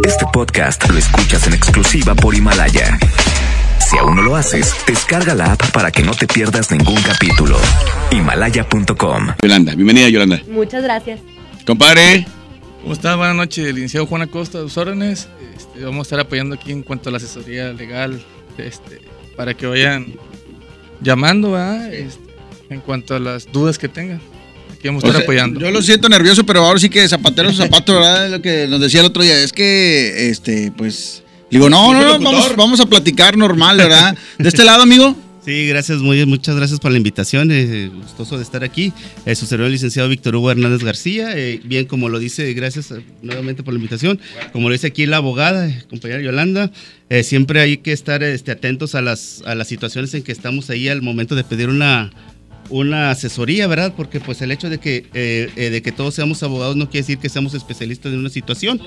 Este podcast lo escuchas en exclusiva por Himalaya. Si aún no lo haces, descarga la app para que no te pierdas ningún capítulo. Himalaya.com. Yolanda, bienvenida Yolanda. Muchas gracias. Compadre, ¿Cómo está? Buenas noches, licenciado Juan Acosta, a sus órdenes. Este, vamos a estar apoyando aquí en cuanto a la asesoría legal, este, para que vayan llamando, ¿verdad? Este, en cuanto a las dudas que tengan. Aquí vamos a O estar sea, apoyando. Yo lo siento nervioso, pero ahora sí que zapatero a su zapato, ¿verdad? Es lo que nos decía el otro día. Es que, este, pues. Digo, no, no, no, vamos, vamos a platicar normal, ¿verdad? De este lado, amigo. Sí, gracias, muy, muchas gracias por la invitación. eh, gustoso de estar aquí. Eh, su servidor, el licenciado Víctor Hugo Hernández García. eh, bien, como lo dice, gracias eh, nuevamente por la invitación. Como lo dice aquí la abogada, eh, compañera Yolanda, eh, siempre hay que estar este, atentos a las, a las situaciones en que estamos ahí al momento de pedir una, una asesoría, ¿verdad? Porque pues el hecho de que, eh, eh, de que todos seamos abogados no quiere decir que seamos especialistas en una situación,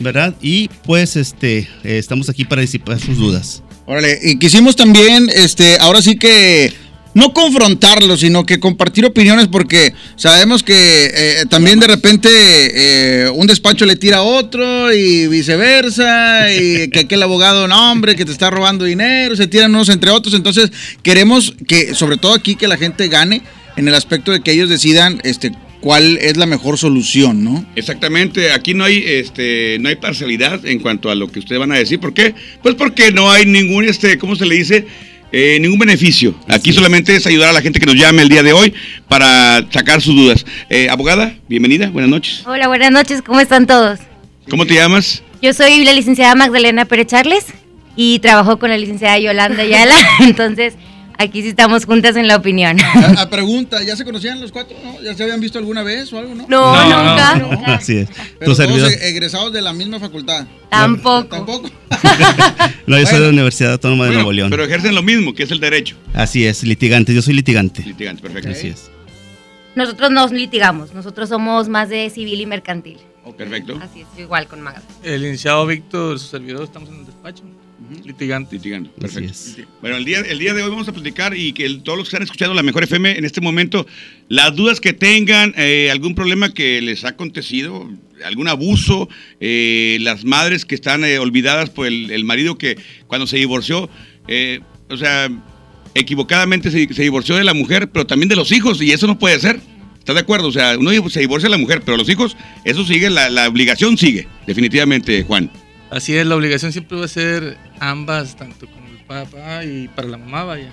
¿verdad? Y pues este, eh, estamos aquí para disipar sus dudas. Órale, y quisimos también, este, ahora sí que no confrontarlo, sino que compartir opiniones, porque sabemos que eh, también de repente eh, un despacho le tira a otro y viceversa, y que aquel abogado, no hombre, que te está robando dinero, se tiran unos entre otros, entonces queremos que, sobre todo aquí, que la gente gane en el aspecto de que ellos decidan, este, cuál es la mejor solución, ¿no? Exactamente, aquí no hay este no hay parcialidad en cuanto a lo que ustedes van a decir. ¿Por qué? Pues porque no hay ningún este, ¿cómo se le dice? Eh, ningún beneficio. Aquí solamente es ayudar a la gente que nos llame el día de hoy para sacar sus dudas. Eh, abogada, bienvenida, buenas noches. Hola, buenas noches, ¿cómo están todos? ¿Cómo te llamas? Yo soy la licenciada Magdalena Pérez Charles y trabajo con la licenciada Yolanda Ayala, entonces aquí sí estamos juntas en la opinión. A, a pregunta, ¿ya se conocían los cuatro? ¿no? ¿Ya se habían visto alguna vez o algo, no? No, No, nunca. no, Así es. Pero todos e- egresados de la misma facultad. Tampoco. Tampoco. No, yo soy de la Universidad Autónoma de Bueno, Nuevo León. pero ejercen lo mismo, que es el derecho. Así es, litigante. Yo soy litigante. Litigante, perfecto. Así es. Nosotros nos litigamos, nosotros somos más de civil y mercantil. Perfecto. Así es, igual con Magda. El licenciado Víctor, su servidor, estamos en el despacho. Litigante. Litigando, Así perfecto. Bueno, el día, el día de hoy vamos a platicar y que el- todos los que están escuchando la Mejor FM en este momento, las dudas que tengan, eh, algún problema que les ha acontecido, algún abuso, eh, las madres que están eh, olvidadas por el, el marido que cuando se divorció, eh, o sea, equivocadamente se, se divorció de la mujer, pero también de los hijos, y eso no puede ser. ¿Estás de acuerdo? O sea, uno se divorcia de la mujer, pero los hijos, eso sigue, la, la obligación sigue, definitivamente, Juan. Así es, la obligación siempre va a ser ambas, tanto como el papá y para la mamá, vaya.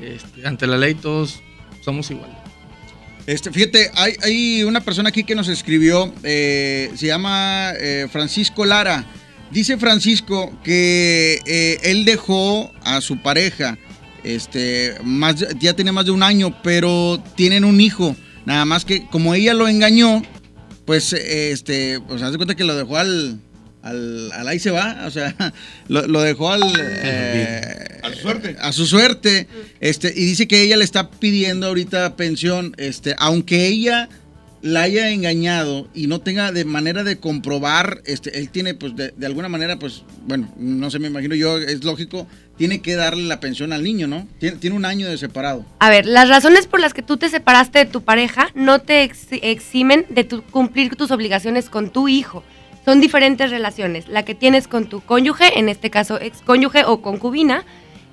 Este, ante la ley todos somos iguales. Este, fíjate, hay, una persona aquí que nos escribió, eh, se llama eh, Francisco Lara. Dice Francisco que eh, él dejó a su pareja, este, más, ya tiene más de un año, pero tienen un hijo. Nada más que como ella lo engañó, pues, este, pues haz de cuenta que lo dejó al, al, al ahí se va, o sea, lo, lo dejó al... eh, A su suerte. a su suerte. Este, y dice que ella le está pidiendo ahorita pensión, este, aunque ella la haya engañado y no tenga de manera de comprobar, este, él tiene, pues, de, de alguna manera, pues, bueno, no sé, me imagino yo, es lógico, tiene que darle la pensión al niño, ¿no? Tiene, tiene un año de separado. A ver, las razones por las que tú te separaste de tu pareja no te ex- eximen de tu- cumplir tus obligaciones con tu hijo. Son diferentes relaciones. La que tienes con tu cónyuge, en este caso ex cónyuge o concubina,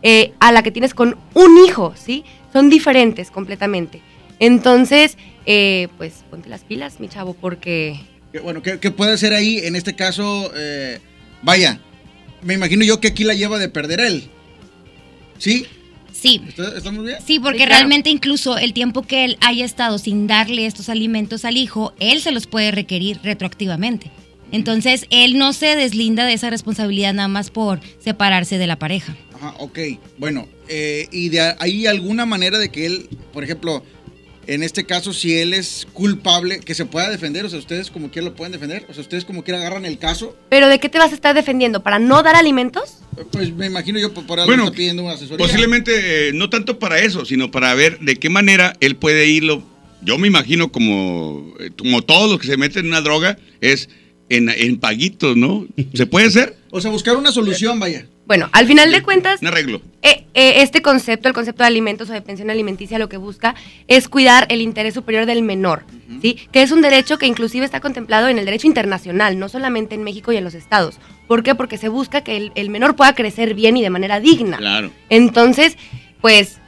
eh, a la que tienes con un hijo, ¿sí? Son diferentes completamente. Entonces, eh, pues ponte las pilas, mi chavo, porque Que, bueno, ¿qué, qué puede ser ahí? En este caso, eh, vaya, me imagino yo que aquí la lleva de perder él. ¿Sí? Sí. ¿Está- ¿Estamos bien? Sí, porque Sí, claro. realmente incluso el tiempo que él haya estado sin darle estos alimentos al hijo, él se los puede requerir retroactivamente. Entonces, él no se deslinda de esa responsabilidad nada más por separarse de la pareja. Ajá, ok. Bueno, eh, ¿y de hay alguna manera de que él, por ejemplo, en este caso, si él es culpable, que se pueda defender? O sea, ustedes como quiera lo pueden defender. O sea, ustedes como quiera agarran el caso. ¿Pero de qué te vas a estar defendiendo? ¿Para no dar alimentos? Eh, Pues me imagino yo por, por algo Bueno, está pidiendo una asesoría. Posiblemente eh, no tanto para eso, sino para ver de qué manera él puede irlo. Yo me imagino como, eh, como todos los que se meten en una droga, es en, en paguitos, ¿no? ¿Se puede hacer? O sea, buscar una solución, vaya. Bueno, al final de cuentas, Un arreglo. eh, eh, este concepto, el concepto de alimentos o de pensión alimenticia, lo que busca es cuidar el interés superior del menor, ¿sí? Que es un derecho que inclusive está contemplado en el derecho internacional, no solamente en México y en los estados. ¿Por qué? Porque se busca que el, el menor pueda crecer bien y de manera digna. Claro. Entonces, pues,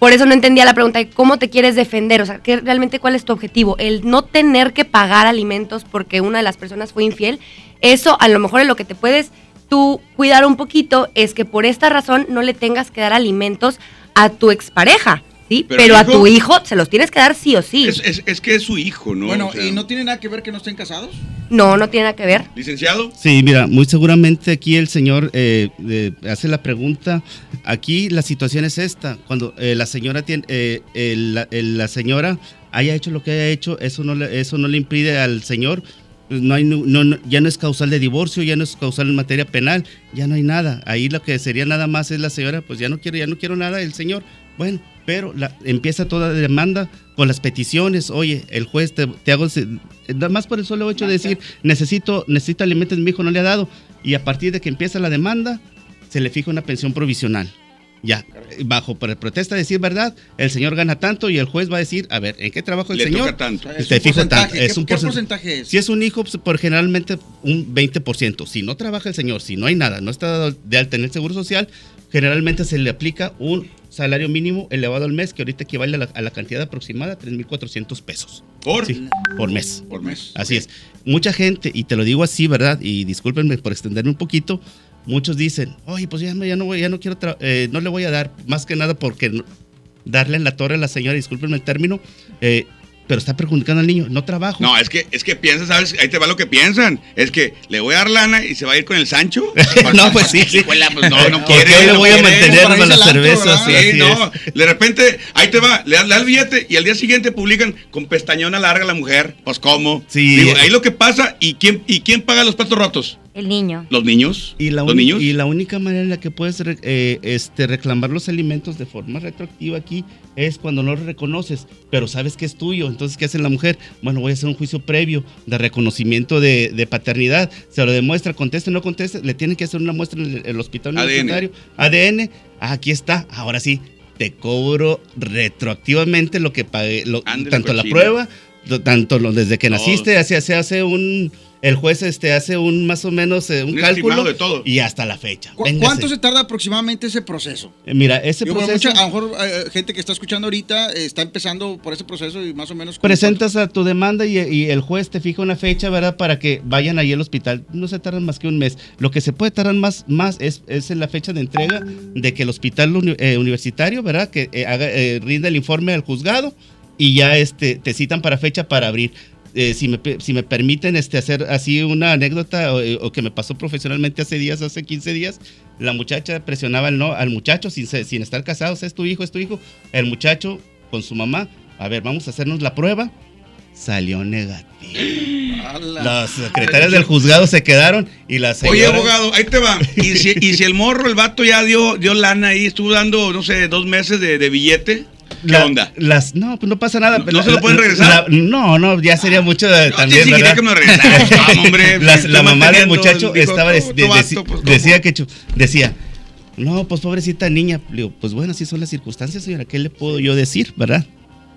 por eso no entendía la pregunta de cómo te quieres defender, o sea, ¿qué, realmente cuál es tu objetivo. El no tener que pagar alimentos porque una de las personas fue infiel, eso a lo mejor es lo que te puedes tú cuidar un poquito, es que por esta razón no le tengas que dar alimentos a tu expareja, ¿sí? Pero a hijo- tu hijo se los tienes que dar sí o sí. Es, es- es que es su hijo, ¿no? bueno, O sea, ¿y no tiene nada que ver que no estén casados? No, no tiene nada que ver. Licenciado, Sí, mira, muy seguramente aquí el señor eh, eh, hace la pregunta. Aquí la situación es esta: cuando eh, la señora tiene, eh, el- la, la señora haya hecho lo que haya hecho, eso no le, eso no le impide al señor. No hay, no, no- ya no es causal de divorcio, ya no es causal en materia penal, ya no hay nada. Ahí lo que sería nada más es la señora, pues ya no quiero, ya no quiero nada, el señor, bueno, pero la, empieza toda demanda con las peticiones. Oye, el juez te, te hago, nada más por el solo hecho de decir, necesito, necesito alimentos, mi hijo no le ha dado. Y a partir de que empieza la demanda, se le fija una pensión provisional. Ya, bajo protesta de decir verdad, el señor gana tanto y el juez va a decir, a ver, ¿en qué trabajo el le señor? toca tanto. Es Te un fijo porcentaje. tanto, es ¿Qué- un qué porcent- porcentaje es? Si es un hijo, pues, por generalmente un 20%. Si no trabaja el señor, si no hay nada, no está dado de alta en el seguro social, generalmente se le aplica un salario mínimo elevado al mes que ahorita equivale a la, a la cantidad aproximada, 3.400 pesos. Por, Sí, por mes. por mes. Así es. Mucha gente, y te lo digo así, ¿verdad? Y discúlpenme por extenderme un poquito, muchos dicen, oye, pues ya no, ya no, voy- ya no quiero, eh, no le voy a dar, más que nada porque no- darle en la torre a la señora, discúlpenme el término, eh, pero está perjudicando al niño, no trabajo. No, es que, es que piensas, ¿sabes? Ahí te va lo que piensan. Es que le voy a dar lana y se va a ir con el Sancho. No, pues sí, sí. Pues no, no ¿Por quiere. qué le no voy a quiere. mantener Para cervezas? ¿verdad? Sí, Así no. es. De repente, ahí te va, le das, le das el billete y al día siguiente publican con pestañona larga la mujer. Pues, ¿cómo? Sí. Digo, ahí lo que pasa, ¿y quién, ¿y quién paga los platos rotos? El niño. ¿Los niños? Y la, ¿Los niños? y la única manera en la que puedes re- eh, este, reclamar los alimentos de forma retroactiva aquí es cuando no lo reconoces, pero sabes que es tuyo. Entonces, ¿qué hace la mujer? Bueno, voy a hacer un juicio previo de reconocimiento de, de paternidad. Se lo demuestra, conteste o no conteste, le tienen que hacer una muestra en el, el hospital ADN. universitario. ADN, ah, aquí está, ahora sí, te cobro retroactivamente lo que pagué, lo- tanto la cochino. prueba, lo- tanto lo, desde que naciste, hace, se hace un... El juez este, hace un más o menos eh, un, Un cálculo de todo. y hasta la fecha. ¿Cu- Véngase. ¿Cuánto se tarda aproximadamente ese proceso? Eh, Mira, ese proceso mucha- a lo mejor eh, gente que está escuchando ahorita eh, está empezando por ese proceso y más o menos... ¿cómo presentas a tu demanda y, y el juez te fija una fecha, ¿verdad? Para que vayan ahí al hospital. No se tardan más que un mes. Lo que se puede tardar más, más es, es en la fecha de entrega de que el hospital uni- eh, universitario, ¿verdad? Que eh, haga, eh, rinda el informe al juzgado y ya este, te citan para fecha para abrir. Eh, si, me, si me permiten este, hacer así una anécdota o, eh, o que me pasó profesionalmente hace días, hace 15 días, la muchacha presionaba al, no, al muchacho sin, sin estar casados, es tu hijo, es tu hijo. El muchacho con su mamá, a ver, vamos a hacernos la prueba. Salió negativo. Ala. Las secretarias del juzgado se quedaron y las Oye, abogado, ahí te va. Y si, y si el morro, el vato ya dio, dio lana ahí, estuvo dando, no sé, dos meses de, de billete, ¿qué La- onda? Las, no, pues no pasa nada. ¿No- se lo pueden regresar? la- no, no, ya sería mucho de- también, sí, sí, que me lo hombre, estoy la mamá del muchacho dijo, estaba "No, de- de- pues, ¿cómo?". decía que decía, no, pues pobrecita niña. Le digo, pues bueno, así son las circunstancias, señora. ¿Qué le puedo yo decir, verdad?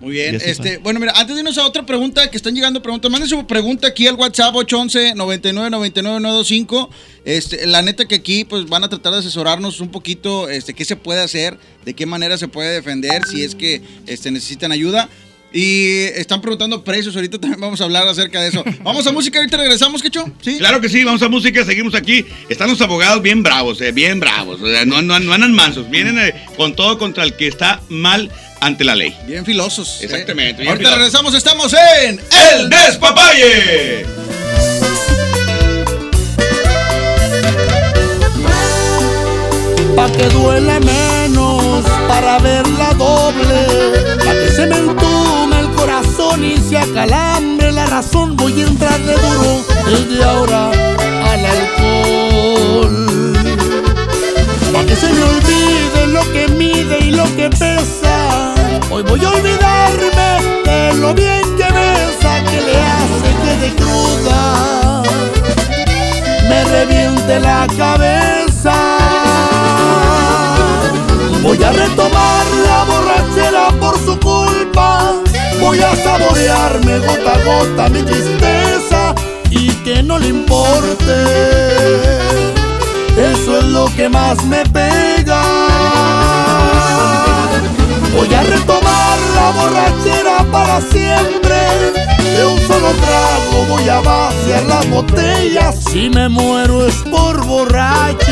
Muy bien. Este, bueno, mira, antes de irnos a otra pregunta, que están llegando preguntas, manden su pregunta aquí al WhatsApp 811 99 99 925. Este, la neta que aquí pues van a tratar de asesorarnos un poquito este qué se puede hacer, de qué manera se puede defender si es que este necesitan ayuda. Y están preguntando precios, ahorita también vamos a hablar acerca de eso. Vamos a música, ahorita regresamos, Quecho. ¿Sí? Claro que sí, vamos a música, seguimos aquí. Están los abogados bien bravos, eh, bien bravos. O sea, no, no, no andan mansos, vienen eh, con todo contra el que está mal ante la ley. Bien filosos. ¿eh? Exactamente, bien Ahorita filosos. regresamos, estamos en ¡El Despapalle! Pa' que duele menos, para verla doble, pa' que se me entume el corazón y se acalambre la razón, voy a entrarle duro desde ahora al alcohol. Pa' que se me olvide lo que mide y lo que pesa, hoy voy a olvidarme de lo bien que besa, que le hace que de cruda. reviente la cabeza. Voy a retomar la borrachera por su culpa. Voy a saborearme gota a gota mi tristeza y que no le importe. Eso es lo que más me pega. Voy a retomar la borrachera para siempre. De un solo trago voy a vaciar las botellas. Si me muero es por borracho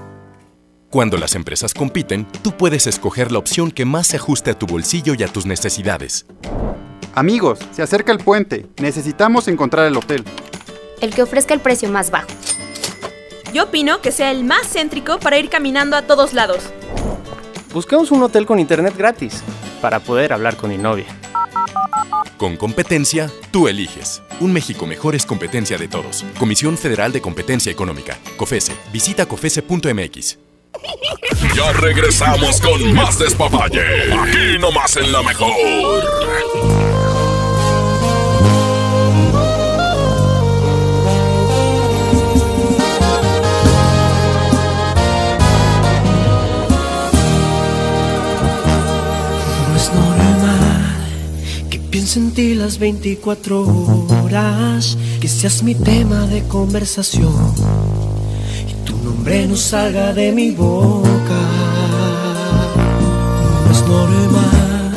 Cuando las empresas compiten, tú puedes escoger la opción que más se ajuste a tu bolsillo y a tus necesidades. Amigos, se acerca el puente. Necesitamos encontrar el hotel. El que ofrezca el precio más bajo. Yo opino que sea el más céntrico para ir caminando a todos lados. Buscamos un hotel con internet gratis para poder hablar con mi novia. Con competencia, tú eliges. Un México mejor es competencia de todos. Comisión Federal de Competencia Económica. COFESE. Visita COFESE.mx. Ya regresamos con más despapalle. Aquí nomás en la mejor. No es normal que piense en ti las 24 horas, que seas mi tema de conversación nombre no salga de mi boca. No es normal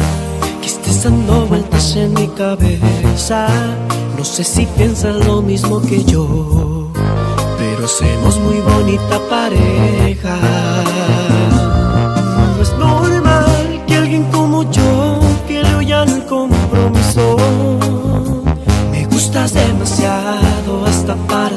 que estés dando vueltas en mi cabeza. No sé si piensas lo mismo que yo, pero hacemos muy bonita pareja.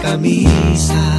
camisa.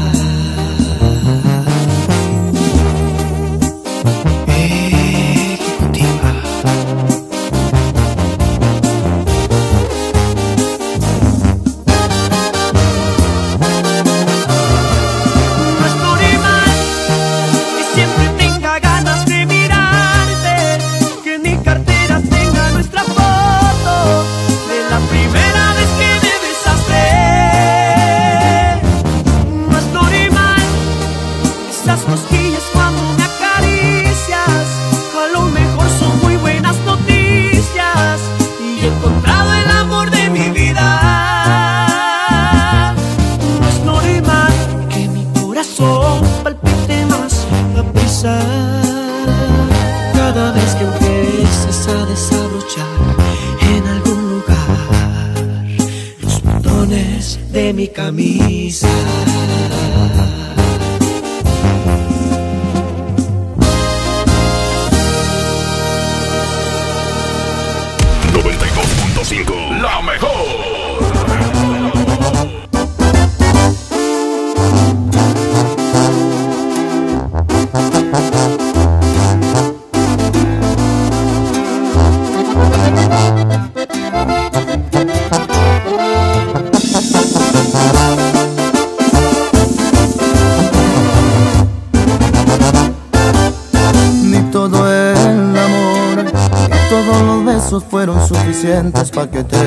dientes pa' que te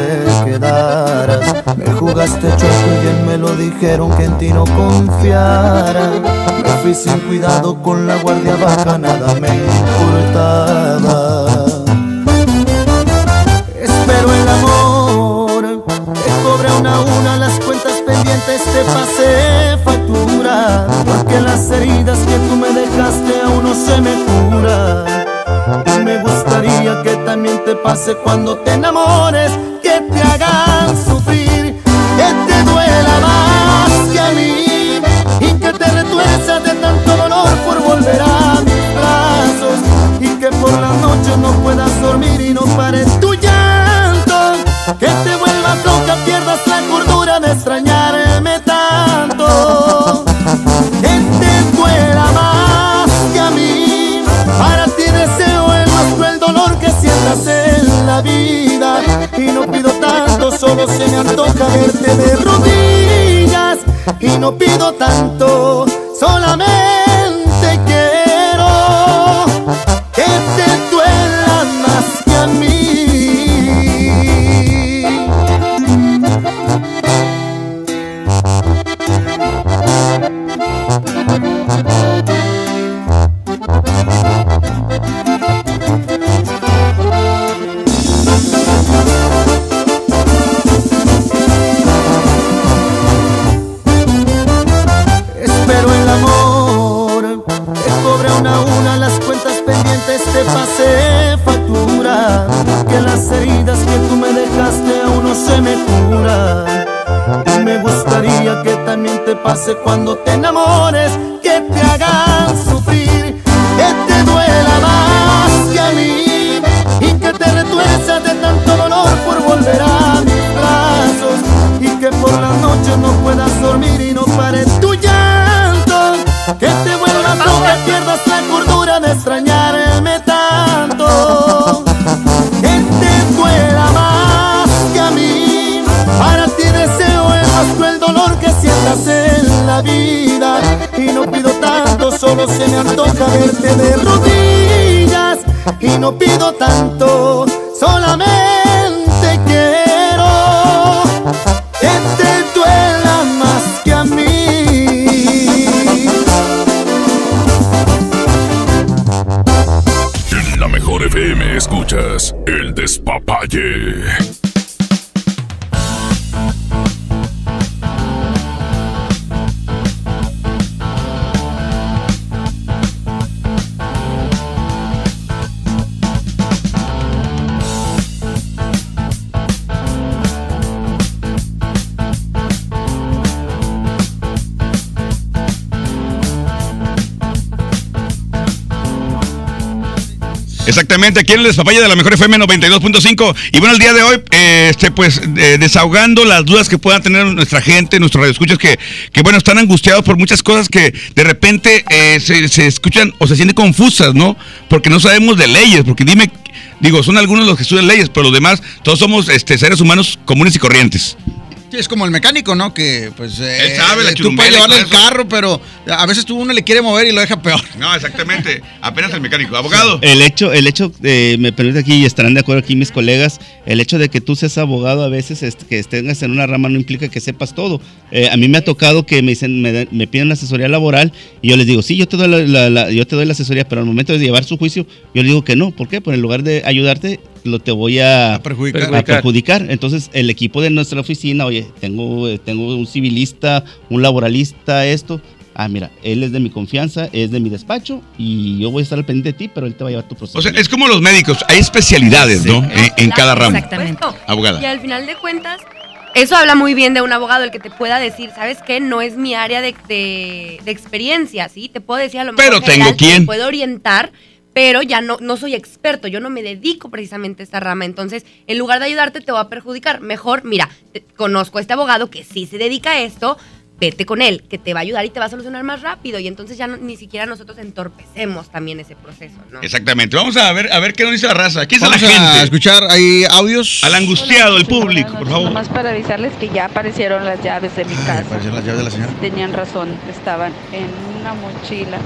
quedaras. Me jugaste chueco y bien me lo dijeron que en ti no confiara. Me fui sin cuidado con la guardia baja, nada me importaba. Espero el amor, que cobre una a una las cuentas pendientes, te pasé factura. Porque las heridas que tú me dejaste aún no se me curan me gustaría que también te pase cuando te enamores, que te hagan sufrir, que te duela más que a mí y que te retuerzas de tanto dolor por volver a mis brazos y que por las noches no puedas dormir y no pares tú toca verte de rodillas y no pido tanto, solamente hace cuando Exactamente, aquí en el Despapaya de la Mejor FM 92.5. Y bueno, el día de hoy, eh, este, pues, desahogando las dudas que pueda tener nuestra gente, nuestros radioescuchas, que, que bueno, están angustiados por muchas cosas que de repente eh, se, se escuchan o se sienten confusas, ¿no? Porque no sabemos de leyes, porque dime, digo, son algunos los que estudian leyes, pero los demás, todos somos este, seres humanos comunes y corrientes. Sí, es como el mecánico, ¿no? Que pues eh, Él sabe, la tú puedes y llevarle el carro, pero a veces tú uno le quiere mover y lo deja peor. No, exactamente. Apenas el mecánico. Abogado. El hecho, el hecho, eh, me permite aquí, y estarán de acuerdo aquí mis colegas, el hecho de que tú seas abogado a veces, este, que tengas en una rama no implica que sepas todo. Eh, a mí me ha tocado que me dicen, me, me piden asesoría laboral y yo les digo, sí, yo te doy la, la- la- yo te doy la asesoría, pero al momento de llevar su juicio, yo les digo que no. ¿Por qué? Pues en lugar de ayudarte, lo te voy a, perjudicar. a perjudicar. Entonces, el equipo de nuestra oficina, oye, tengo, eh, tengo un civilista, un laboralista, esto. Ah, mira, él es de mi confianza, es de mi despacho y yo voy a estar al pendiente de ti, pero él te va a llevar tu proceso. O sea, es como los médicos, hay especialidades, ¿no? En, en cada ramo. Exactamente. Abogada. Y al final de cuentas, eso habla muy bien de un abogado, el que te pueda decir, ¿sabes qué? No es mi área de, de- de experiencia, ¿sí? Te puedo decir a lo mejor. Pero tengo quién. Te puedo orientar, pero ya no, no soy experto, yo no me dedico precisamente a esta rama. Entonces, en lugar de ayudarte, te va a perjudicar. Mejor, mira, te- conozco a este abogado que sí se dedica a esto. Vete con él, que te va a ayudar y te va a solucionar más rápido. Y entonces ya no- ni siquiera nosotros entorpecemos también ese proceso, ¿no? Exactamente. Vamos a ver, a ver qué nos dice la raza. ¿Qué dice la Vamos a gente? escuchar ahí audios. Al angustiado, el público, por favor. Nomás para avisarles que ya aparecieron las llaves de mi casa. Aparecieron las llaves de la señora. Tenían razón, estaban en una mochila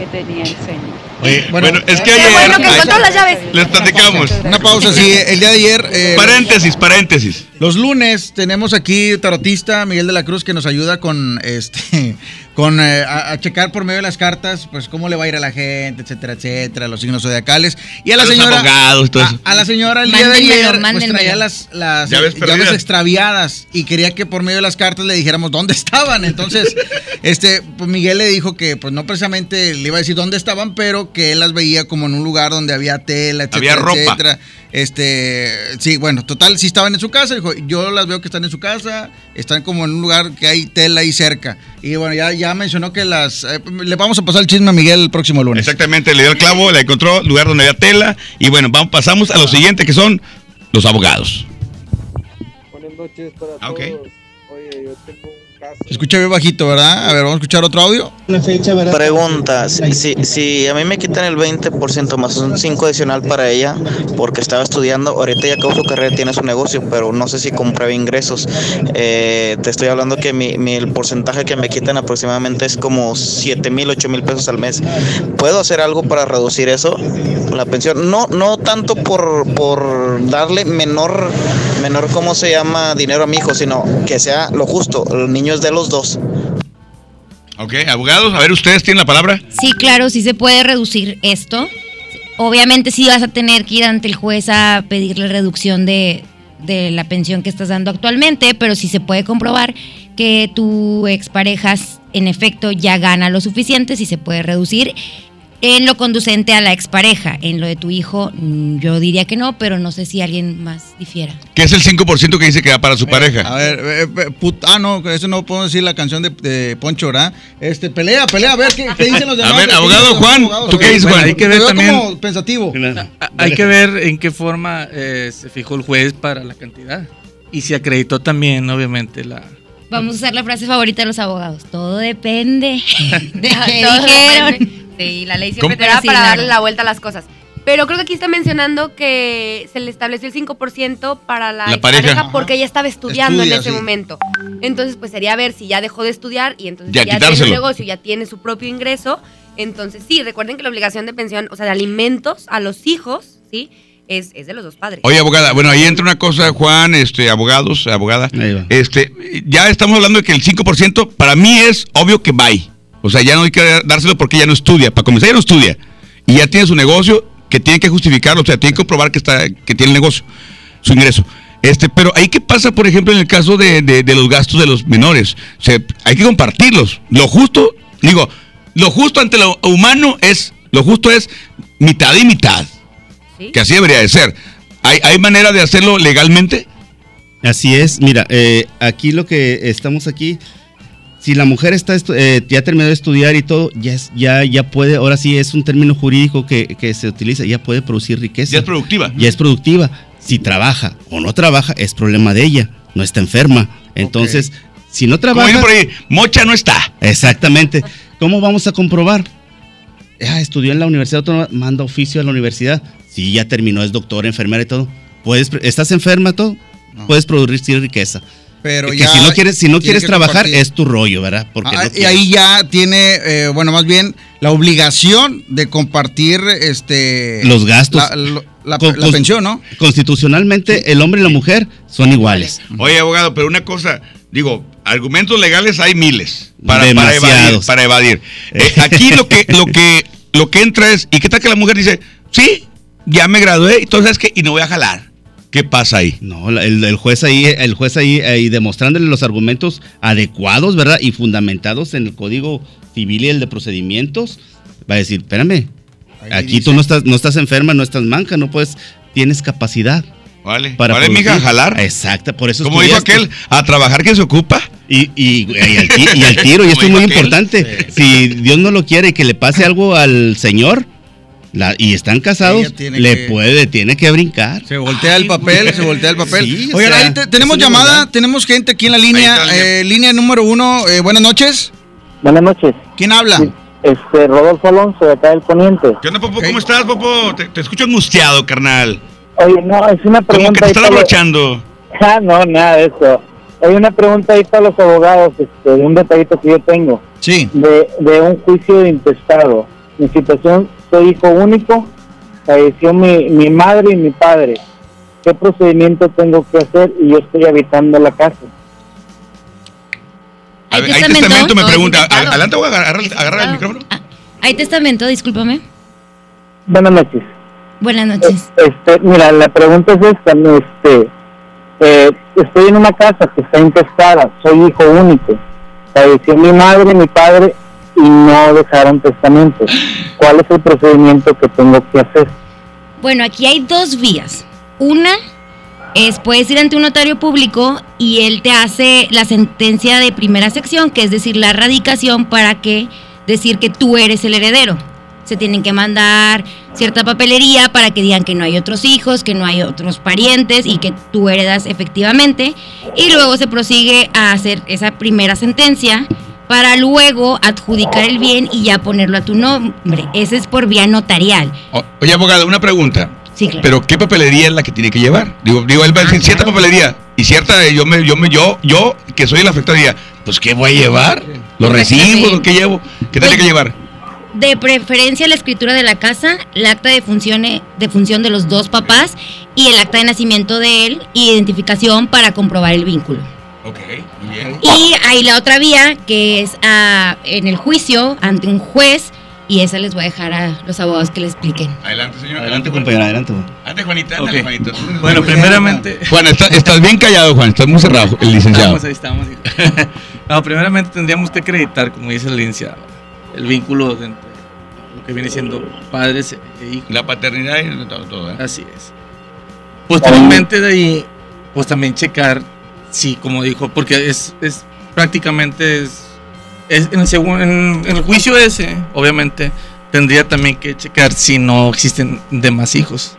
que tenía el señor. Oye, bueno, es que Qué ayer. bueno que las llaves. Les platicamos. Una pausa, sí. El día de ayer. eh, Paréntesis, paréntesis. Los lunes tenemos aquí tarotista Miguel de la Cruz que nos ayuda con este con eh, a, a checar por medio de las cartas, pues cómo le va a ir a la gente, etcétera, etcétera, los signos zodiacales. Y a la A los señora abogados, todo a, eso. a la señora el día de ayer pues, traía las, las Llaves llaves, perdidas. extraviadas y quería que por medio de las cartas le dijéramos dónde estaban. Entonces, este pues Miguel le dijo que pues no precisamente le iba a decir dónde estaban, pero que él las veía como en un lugar donde había tela, etcétera, Había ropa. etcétera. Este, sí, bueno, total, si estaban en su casa, dijo, yo las veo que están en su casa, están como en un lugar que hay tela ahí cerca. Y bueno, ya, ya mencionó que las, eh, le vamos a pasar el chisme a Miguel el próximo lunes. Exactamente, le dio el clavo, le encontró lugar donde había tela. Y bueno, vamos, pasamos a lo siguiente que son los abogados. Buenas noches para Ah, todos. Oye, yo tengo. Se escucha bien bajito, ¿verdad? A ver, vamos a escuchar otro audio. Pregunta, si, si, si a mí me quitan el 20% más un 5 adicional para ella, porque estaba estudiando, ahorita ya acabó su carrera, tiene su negocio, pero no sé si comprueba ingresos. Eh, te estoy hablando que mi, mi- el porcentaje que me quitan aproximadamente es como 7 mil, 8 mil pesos al mes. ¿Puedo hacer algo para reducir eso? La pensión, no, no tanto por, por darle menor, menor, ¿cómo se llama? Dinero a mi hijo, sino que sea lo justo. El niño es de los dos. Ok, abogados, a ver, ustedes tienen la palabra. Sí, claro, sí se puede reducir esto. Obviamente sí vas a tener que ir ante el juez a pedirle reducción de, de la pensión que estás dando actualmente, pero sí se puede comprobar que tu expareja en efecto ya gana lo suficiente, sí se puede reducir. En lo conducente a la expareja, en lo de tu hijo, mm, yo diría que no, pero no sé si alguien más difiera. ¿Qué es el 5% que dice que va para su pareja? A ver, eh, put- ah, no, eso no puedo decir la canción de, de Poncho, ¿verdad? Este, pelea, pelea, a ver qué, qué dicen los demás. A ver, ¿Qué abogado Juan, abogados? ¿tú qué dices, Juan? Hay que ver también. Como pensativo. Hay que ver en qué forma eh, se fijó el juez para la cantidad. Y si acreditó también, obviamente, la... Vamos a usar la frase favorita de los abogados. Todo depende de qué Todo dijeron. depende. Sí, la ley siempre te da Sí, para claro. darle la vuelta a las cosas. Pero creo que aquí está mencionando que se le estableció el 5% para la, La expareja pareja. porque ella estaba estudiando Estudia, en ese sí. momento. Entonces, pues sería ver si ya dejó de estudiar y entonces Ya ya, tiene un negocio, ya tiene su propio ingreso. Entonces, sí, recuerden que la obligación de pensión, o sea, de alimentos a los hijos, ¿sí? Es, es de los dos padres. Oye, abogada, bueno, ahí entra una cosa, Juan, este, abogados, abogada. Este, ya estamos hablando de que el 5% para mí es obvio que bye. O sea, ya no hay que dárselo porque ya no estudia. Para comenzar, ya no estudia. Y ya tiene su negocio que tiene que justificarlo, o sea, tiene que comprobar que está, que tiene el negocio, su ingreso. Este, pero ahí qué pasa, por ejemplo, en el caso de, de- de los gastos de los menores. O sea, hay que compartirlos. Lo justo, digo, lo justo ante lo humano es, lo justo es mitad y mitad. Que así debería de ser. ¿Hay, hay manera de hacerlo legalmente? Así es, mira, eh, aquí lo que estamos aquí, si la mujer está eh, ya terminó de estudiar y todo, ya es, ya, ya puede, ahora sí es un término jurídico que, que se utiliza, ya puede producir riqueza. Ya es productiva. Ya es productiva. Si trabaja o no trabaja, es problema de ella, no está enferma. Entonces, si no trabaja. por ahí, mocha no está. Exactamente. ¿Cómo vamos a comprobar? Ah, estudió en la Universidad Autónoma, manda oficio a la universidad. Sí, ya terminó, es doctor, enfermera y todo. Puedes, ¿Estás enferma todo? Puedes producir riqueza. Pero que ya si no quieres, si no quieres trabajar, compartir. es tu rollo, ¿verdad? Porque Ah, no y ahí ya tiene, eh, bueno, más bien la obligación de compartir este los gastos. la, lo- la- Con- la con- pensión, ¿no? Constitucionalmente, el hombre y la mujer son iguales. Oye, abogado, pero una cosa, digo, argumentos legales hay miles para, para evadir. Para evadir. Eh, aquí lo que, lo que, lo que entra es, ¿y qué tal que la mujer dice, sí, ya me gradué, entonces que y no voy a jalar? ¿Qué pasa ahí? No, el, el juez ahí, el juez ahí, ahí demostrándole los argumentos adecuados, ¿verdad? Y fundamentados en el Código Civil y el de procedimientos, va a decir, espérame, aquí tú no estás, no estás enferma, no estás manca, no puedes, tienes capacidad. Vale, Para vale, mija, jalar. Exacto, por eso Como dijo aquel, a trabajar que se ocupa. Y, y, y al, ti- y al tiro, y esto es muy aquel. importante. Si Dios no lo quiere y que le pase algo al Señor, la- y están casados, le que- puede, tiene que brincar. Se voltea el papel, se voltea el papel. Sí, o Oigan, sea, ahí te- tenemos llamada, verdad. tenemos gente aquí en la línea, eh, línea número uno. eh, buenas noches. Buenas noches. ¿Quién habla? Este, Rodolfo Alonso, de acá del Poniente. ¿Qué onda, Popo? ¿Cómo estás, Popo? Te, te escucho angustiado, carnal. Oye, no, es una pregunta. Como que te están abrochando. Ah, no, nada de eso. Hay una pregunta ahí para los abogados, este, un detallito que yo tengo. Sí. De, de un juicio de intestado. Mi situación, soy hijo único, falleció mi, mi madre y mi padre. ¿Qué procedimiento tengo que hacer? Y yo estoy habitando la casa. A ¿Hay Hay testamento? testamento, me pregunta. Adelante, voy a agarrar, agarrar el micrófono. ¿Hay testamento? Discúlpame. Buenas noches. Buenas noches. Este, mira, la pregunta es esta, ¿no? este, eh, estoy en una casa que está intestada, soy hijo único, falleció mi madre, mi padre y no dejaron testamento. ¿Cuál es el procedimiento que tengo que hacer? Bueno, aquí hay dos vías. Una es puedes ir ante un notario público y él te hace la sentencia de primera sección, que es decir, la radicación para que decir que tú eres el heredero. Se tienen que mandar cierta papelería para que digan que no hay otros hijos, que no hay otros parientes y que tú heredas efectivamente. Y luego se prosigue a hacer esa primera sentencia para luego adjudicar el bien y ya ponerlo a tu nombre. Ese es por vía notarial. O- Oye, abogado, una pregunta. Sí, claro. Pero ¿qué papelería es la que tiene que llevar? Digo, digo él va a decir cierta papelería y cierta yo me yo me yo yo que soy el afectado diría, pues qué voy a llevar? Los recibos, ¿lo que llevo? ¿Qué tiene que llevar? De preferencia la escritura de la casa, el acta de, funcione- de función de los dos papás y el acta de nacimiento de él y identificación para comprobar el vínculo. Ok, muy bien. Y hay la otra vía que es ah, en el juicio ante un juez y esa les voy a dejar a los abogados que le expliquen. Adelante, señor. Adelante, compañera, adelante. Juan. Adelante, Juanita, Ok. ándale, Juanito. Bueno, primeramente. Juan, está- estás bien callado, Juan. Estás muy cerrado, el licenciado. Estamos ahí, estamos ahí. no, primeramente tendríamos que acreditar, como dice el licenciado, el vínculo entre lo que viene siendo padres e hijos. La paternidad y todo, todo, ¿eh? Así es. Posteriormente de ahí, pues también checar si, como dijo, porque es, es prácticamente es, es en, el segun- en- en el juicio ese, obviamente, tendría también que checar si no existen demás hijos.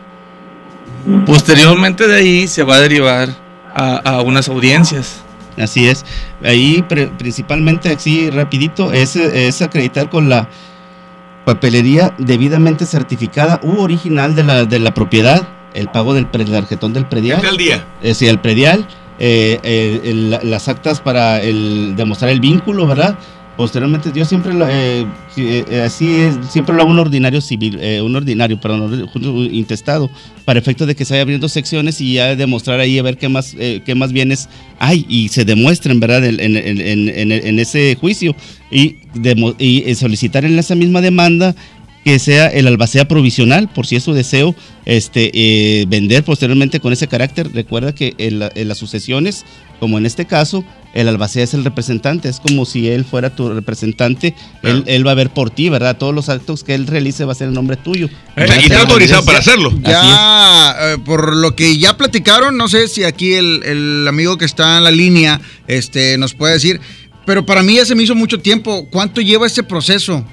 Posteriormente de ahí se va a derivar a, a unas audiencias. Así es. Ahí pre- principalmente, así rapidito, es, es acreditar con la papelería debidamente certificada u original de la, de la propiedad, el pago del pre- tarjetón del predial. Es del día. Eh, sí, el predial, eh, eh, el- las actas para el, demostrar el vínculo, ¿verdad? Posteriormente, yo siempre lo, eh, sí, eh, así es, siempre lo hago un ordinario civil, eh, un ordinario, perdón, un intestado, para efecto de que se vaya abriendo secciones y ya demostrar ahí a ver qué más, eh, qué más bienes hay y se demuestren, ¿verdad? En, en- en- en- ese juicio y, demo- y eh, solicitar en esa misma demanda que sea el albacea provisional, por si es su deseo, este, eh, vender posteriormente con ese carácter. Recuerda que en, la- en las sucesiones, como en este caso, el albacea es el representante, es como si él fuera tu representante, él, él va a ver por ti, ¿verdad? Todos los actos que él realice va a ser en nombre tuyo. Eh, y está autorizado para hacerlo. Ya, eh, por lo que ya platicaron, no sé si aquí el, el amigo que está en la línea este, nos puede decir, pero para mí ya se me hizo mucho tiempo. ¿Cuánto lleva este proceso?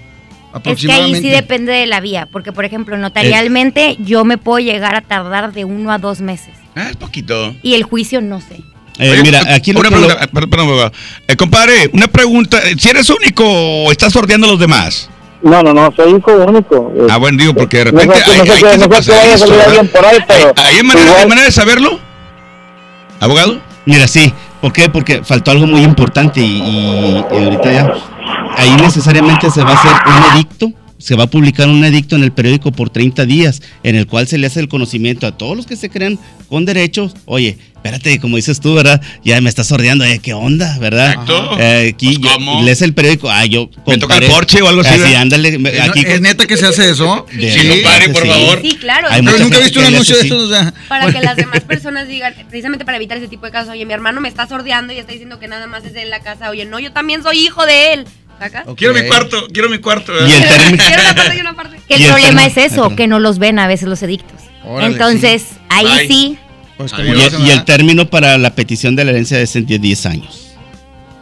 Es que ahí sí depende de la vía, porque por ejemplo, notarialmente yo me puedo llegar a tardar de uno a dos meses. Ah, es poquito. Y el juicio no sé. Eh, Oye, mira, aquí una lo- pregunta, perdón. Eh, compadre, una pregunta. eh, ¿Si eres único o estás sorteando a los demás? No, no, no, soy hijo único. Ah, bueno, digo, porque de repente no hay, sé hay qué- que no sé pasar qué vaya a esto, salir ¿verdad? alguien por ahí, pero ¿Hay, hay manera, igual- hay manera de saberlo? ¿Abogado? Mira, sí. ¿Por qué? Porque faltó algo muy importante y, y- y ahorita ya. Ahí necesariamente se va a hacer un edicto. Se va a publicar un edicto en el periódico por 30 días, en el cual se le hace el conocimiento a todos los que se crean con derechos. Oye, espérate, como dices tú, ¿verdad? Ya me estás sordeando, ¿eh? ¿Qué onda, verdad? Exacto. Eh, aquí Pues, ¿cómo? lees el periódico. Ah, yo. ¿Me toca el Porsche o algo así, Así, ándale. me- ¿Es, Aquí, ¿Es neta que se hace eso? De- Sí, compadre, por sí. favor. Sí, claro. Hay Pero nunca he visto un anuncio de esos. o sea. Para que las demás personas digan, precisamente para evitar ese tipo de casos, oye, mi hermano me está sordeando y está diciendo que nada más es de él en la casa, oye, no, yo también soy hijo de él. ¿Sacas? Quiero mi cuarto, quiero mi cuarto. Y el término- Quiero una parte y una parte. Que el Y el problema es eso, Ajá. que no los ven a veces los edictos. Órale, Entonces, ahí Bye. sí, Pues Y, hacen, y el ¿verdad? término para la petición de la herencia es en 10 10 años.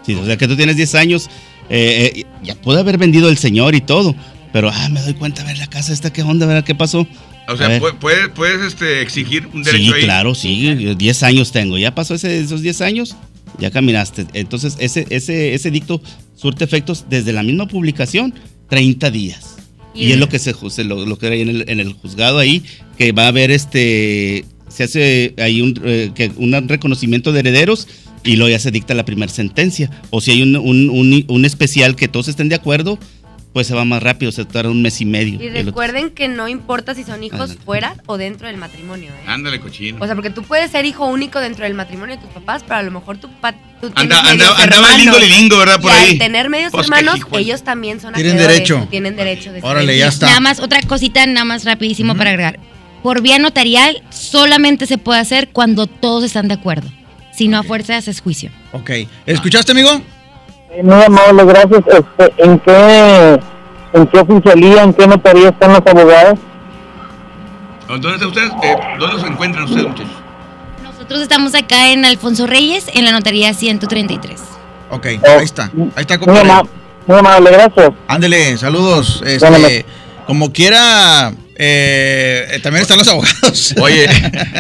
Sí, o sea que tú tienes 10 años, eh, eh, ya puede haber vendido el señor y todo, pero ah, me doy cuenta, a ver la casa esta, ¿qué onda? A ver, ¿qué pasó? O sea, puedes, puedes este, exigir un derecho Sí, ahí. claro, sí, yo 10 años tengo. Ya pasó ese, esos 10 años, ya caminaste. Entonces, ese, ese, ese dicto surte efectos desde la misma publicación, 30 días. Y, Y- es lo que se se- lo, lo que hay en el, en el juzgado ahí, que va a haber este, se hace ahí un, eh, que un reconocimiento de herederos y luego ya se dicta la primera sentencia. O si hay un, un, un- un especial que todos estén de acuerdo, pues se va más rápido, se tarda un mes y medio. Y recuerden que no importa si son hijos Ándale. fuera o dentro del matrimonio. ¿eh? Ándale, cochino. O sea, porque tú puedes ser hijo único dentro del matrimonio de tus papás, pero a lo mejor tu papá. Tú Anda, andaba lilingo, ¿verdad? Por y ahí. al tener medios Pues, hermanos, ellos también son Tienen derecho. Tienen derecho de Órale, ser ya está. Nada más, otra cosita nada más rapidísimo para agregar. Por vía notarial solamente se puede hacer cuando todos están de acuerdo. Si no, a fuerzas es juicio. Ok. ¿Escuchaste, amigo? Eh, Muy amable, gracias. Este, ¿En qué en qué oficialía, en qué notaría están los abogados? ¿Dónde están ustedes? Eh, ¿Dónde se encuentran ustedes, muchachos? Nosotros estamos acá en Alfonso Reyes, en la notaría 133. Ok, Oh, ahí está. Ahí está, Muy, compadre. muy amable, gracias. Ándele, saludos. Este, como quiera, eh, eh, también están los abogados. Oye,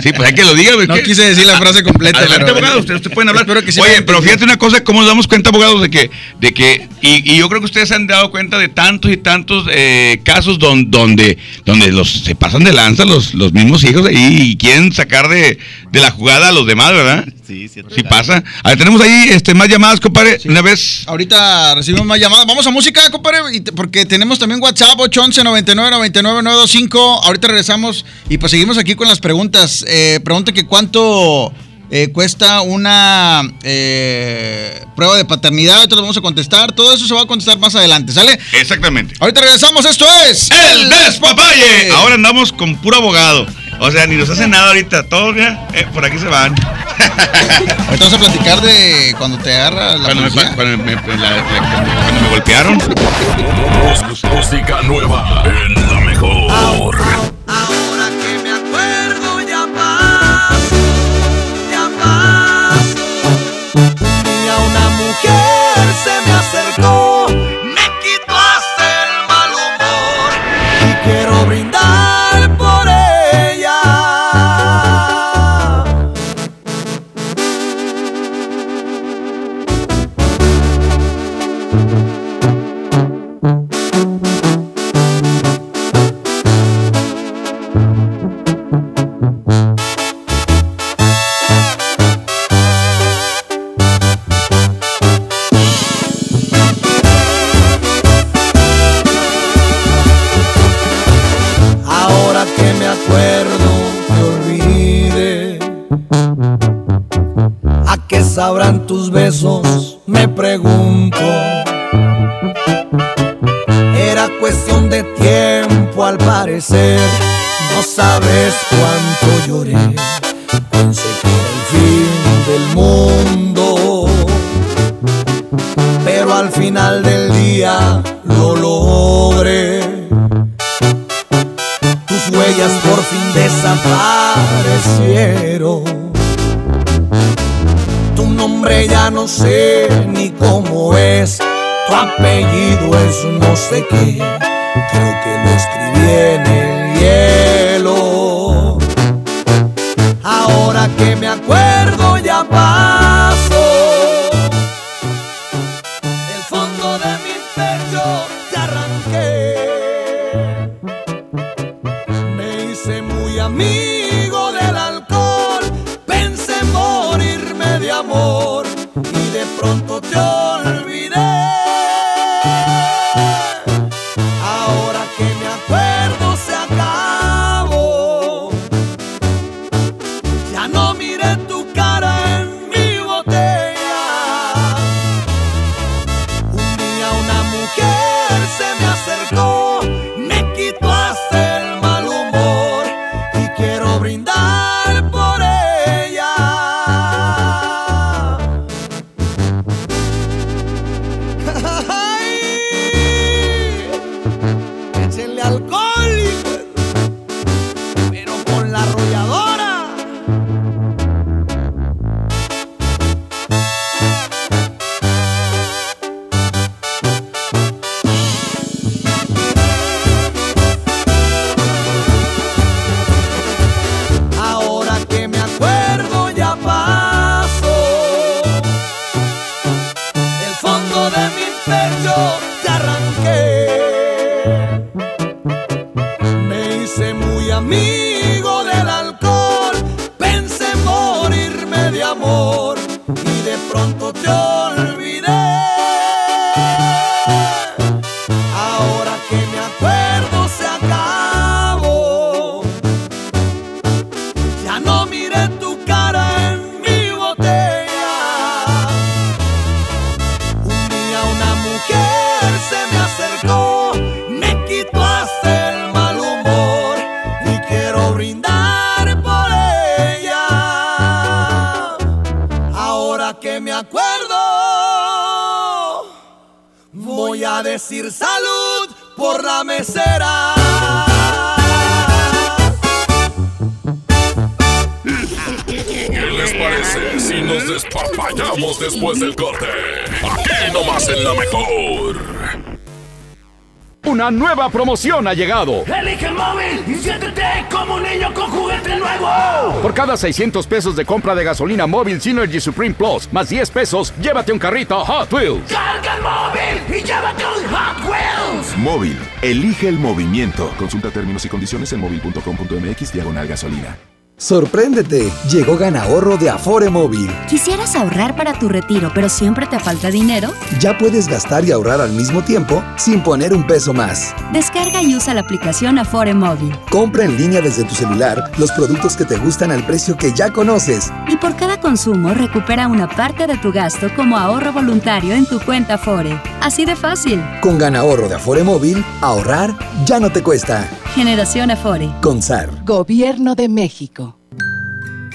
sí, pues hay que lo diga. güey, No que- quise decir la frase completa, Adelante, pero- ustedes, pueden hablar. Espero que sí Oye, pero fíjate una cosa, cómo nos damos cuenta, abogados, de que, de que y, y yo creo que ustedes se han dado cuenta de tantos y tantos eh, casos don- donde, donde los se pasan de lanza los, los mismos hijos ahí y quieren sacar de, de la jugada a los demás, ¿verdad? Sí, cierto. Sí pasa. A ver, tenemos ahí este, más llamadas, compadre. Una vez. Ahorita recibimos más llamadas. Vamos a música, compadre, y te- porque tenemos también WhatsApp 811 99 99 925. Ahorita regresamos y pues seguimos aquí con las preguntas. Eh, pregunta que cuánto eh, cuesta una eh, prueba de paternidad. Ahorita lo vamos a contestar. Todo eso se va a contestar más adelante, ¿sale? Exactamente. Ahorita regresamos. Esto es El Despapalle. Ahora andamos con puro abogado. O sea, ni nos hacen nada ahorita. Todos ya, eh, por aquí se van. Ahorita vamos a platicar de cuando te agarra la Cuando me, cuando me- la- la- cuando me golpearon. Música nueva en la mejor. Ahora que me acuerdo ya paz, ya paz. Y a una mujer se me acercó, me quitó hasta el mal humor. Y quiero brindar voy a decir salud por la mesera. ¿Qué les parece si nos despapallamos después del corte? Aquí nomás en la mejor. Una nueva promoción ha llegado. Elige el móvil y siéntete como un niño con juguete nuevo. Por cada 600 pesos de compra de gasolina móvil Synergy Supreme Plus más 10 pesos, llévate un carrito Hot Wheels. Carga el móvil y llévate un Hot Wheels. Móvil, elige el movimiento. Consulta términos y condiciones en móvil.com.mx diagonal gasolina. Sorpréndete, llegó Ganahorro de Afore Móvil. ¿Quisieras ahorrar para tu retiro, pero siempre te falta dinero? Ya puedes gastar y ahorrar al mismo tiempo sin poner un peso más. Descarga y usa la aplicación Afore Móvil. Compra en línea desde tu celular los productos que te gustan al precio que ya conoces. Y por cada consumo recupera una parte de tu gasto como ahorro voluntario en tu cuenta Afore. Así de fácil. Con Ganahorro de Afore Móvil, ahorrar ya no te cuesta. Generación Afore. Consar. Gobierno de México.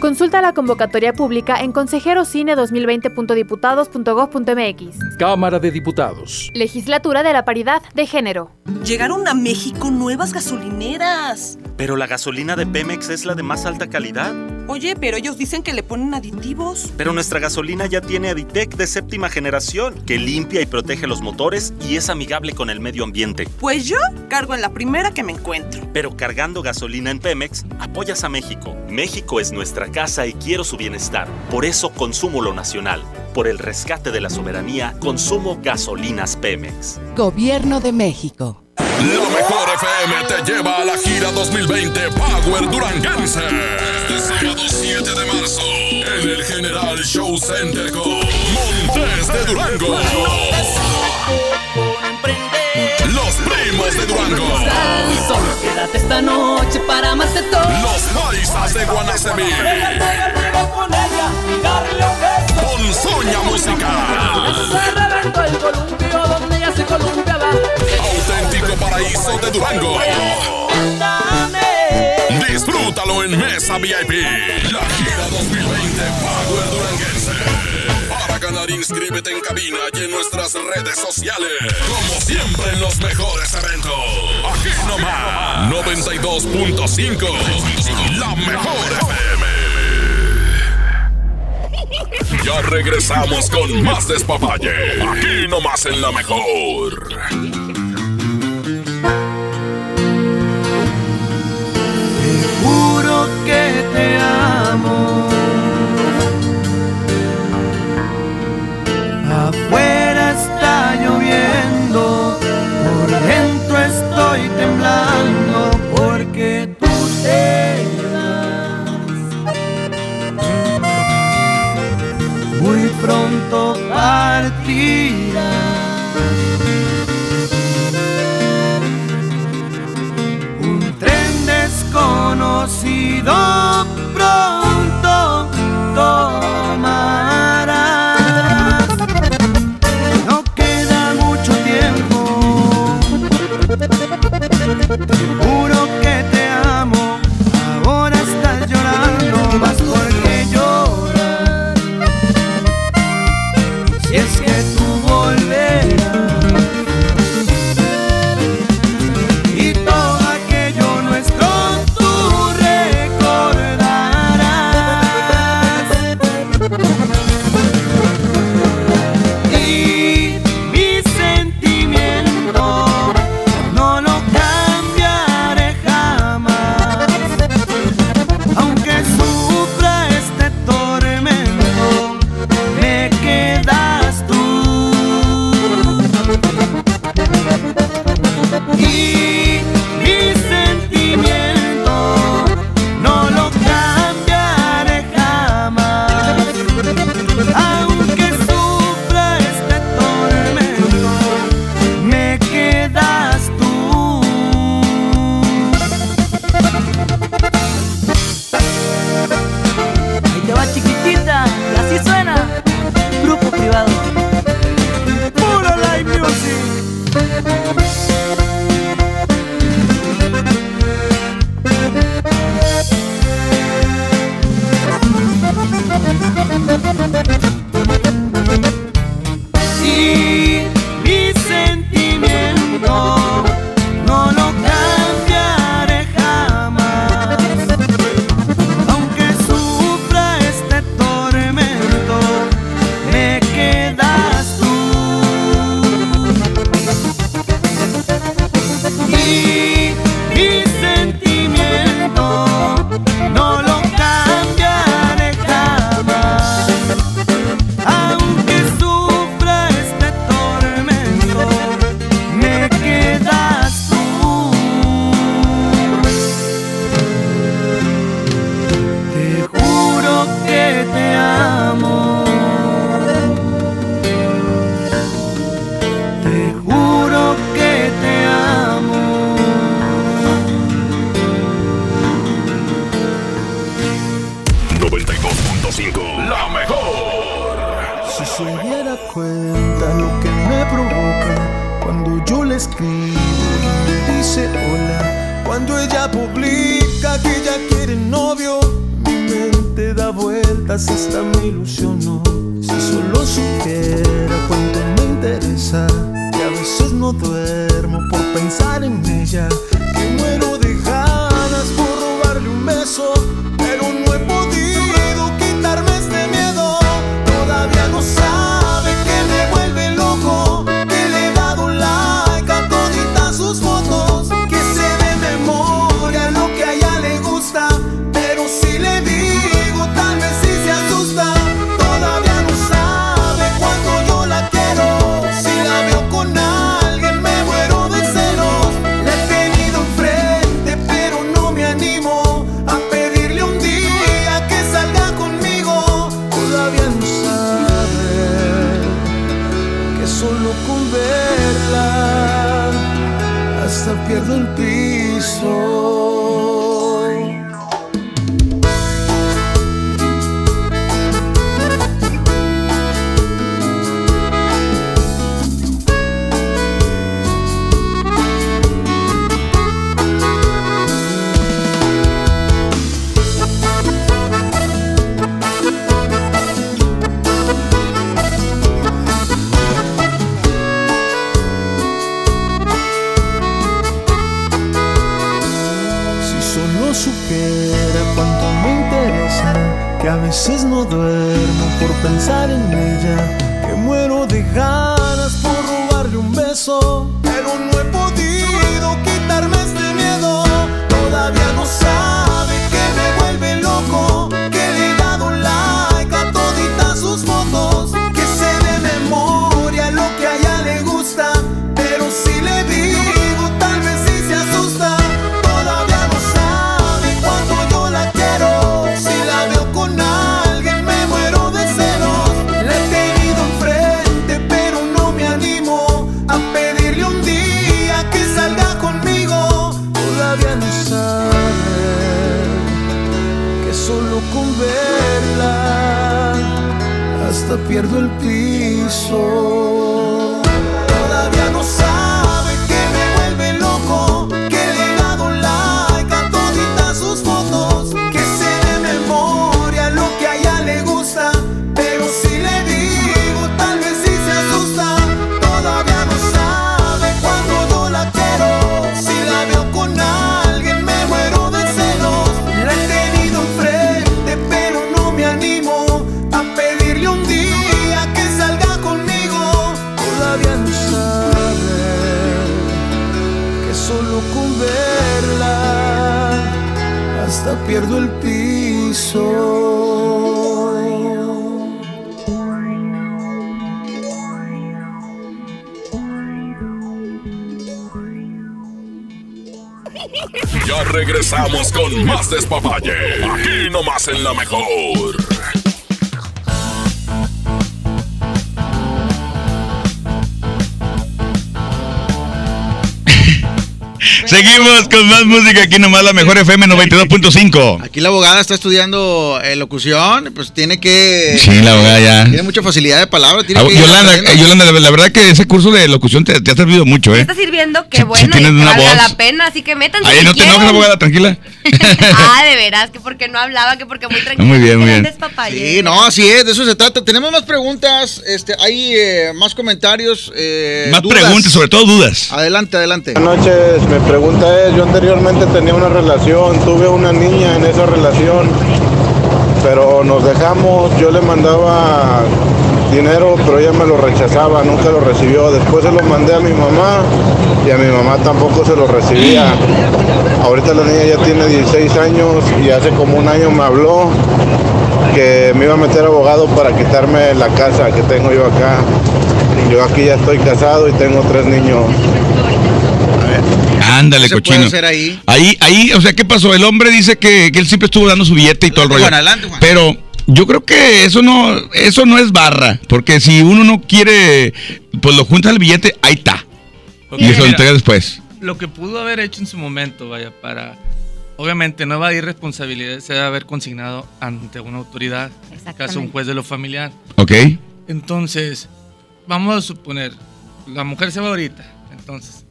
Consulta la convocatoria pública en consejerocine2020.diputados.gov.mx. Cámara de Diputados. Legislatura de la Paridad de Género. Llegaron a México nuevas gasolineras. Pero la gasolina de Pemex es la de más alta calidad. Oye, pero ellos dicen que le ponen aditivos. Pero nuestra gasolina ya tiene Aditec de séptima generación, que limpia y protege los motores y es amigable con el medio ambiente. Pues yo cargo en la primera que me encuentro. Pero cargando gasolina en Pemex, apoyas a México. México es nuestra casa y quiero su bienestar. Por eso consumo lo nacional. Por el rescate de la soberanía, consumo gasolinas Pemex. Gobierno de México. La mejor FM te lleva a la gira 2020 Power Duranguense. Este sábado 7 de marzo en el General Show Center con Montes de Durango. Los primos de Durango. Solo quédate esta noche para amarte todo. Los paisas de Guanacemí. con ella y darle un beso. Ponzoña musical. El columpio donde ella se columpiaba. Auténtico paraíso de Durango. Disfrútalo en Mesa VIP. La gira 2020 Power Duranguense. Inscríbete en cabina y en nuestras redes sociales. Como siempre en los mejores eventos. Aquí nomás. 92.5. La mejor FM. Ya regresamos con más despapalle. Aquí nomás en la mejor. Juro que te amo. Afuera está lloviendo, por dentro estoy temblando porque tú te vas. Muy pronto partirás. Un tren desconocido aquí nomás la mejor FM 92.5. Aquí la abogada está estudiando eh, locución, pues tiene que. Sí, la abogada ya. Tiene mucha facilidad de palabra. Tiene Ah, que Yolanda, eh, Yolanda, la, la verdad que ese curso de locución te, te ha servido mucho, ¿eh? está sirviendo, qué bueno, sí tienes y una voz. la pena, así que métanse Ahí si no te enojes, quieren. abogada, tranquila. Ah, de veras, que porque no hablaba, que porque muy tranquila. Muy bien, muy bien. Sí, no, así es, de eso se trata. Tenemos más preguntas, este, hay eh, más comentarios. eh, Más dudas. preguntas, sobre todo dudas. Adelante, adelante. Buenas noches, mi pregunta es, yo anteriormente tenía una relación, tuve una niña en esa relación, pero nos dejamos, yo le mandaba dinero, pero ella me lo rechazaba, nunca lo recibió. Después se lo mandé a mi mamá y a mi mamá tampoco se lo recibía. Ahorita la niña ya tiene 16 años y hace como un año me habló que me iba a meter abogado para quitarme la casa que tengo yo acá. Yo aquí ya estoy casado y tengo tres niños. Ándale, ¿Qué se cochino. puede hacer ahí? Ahí, ahí, o sea, ¿qué pasó? El hombre dice que, que él siempre estuvo dando su billete y todo el rollo. Juan, adelante, Juan. Pero yo creo que eso no, eso no es barra. Porque si uno no quiere, pues lo junta el billete, ahí está. Y eso lo entrega después. Lo que pudo haber hecho en su momento, vaya, para. Obviamente, no evadir responsabilidades, se debe haber consignado ante una autoridad, en este caso un juez de lo familiar. Ok. Entonces, vamos a suponer, la mujer se va ahorita, entonces,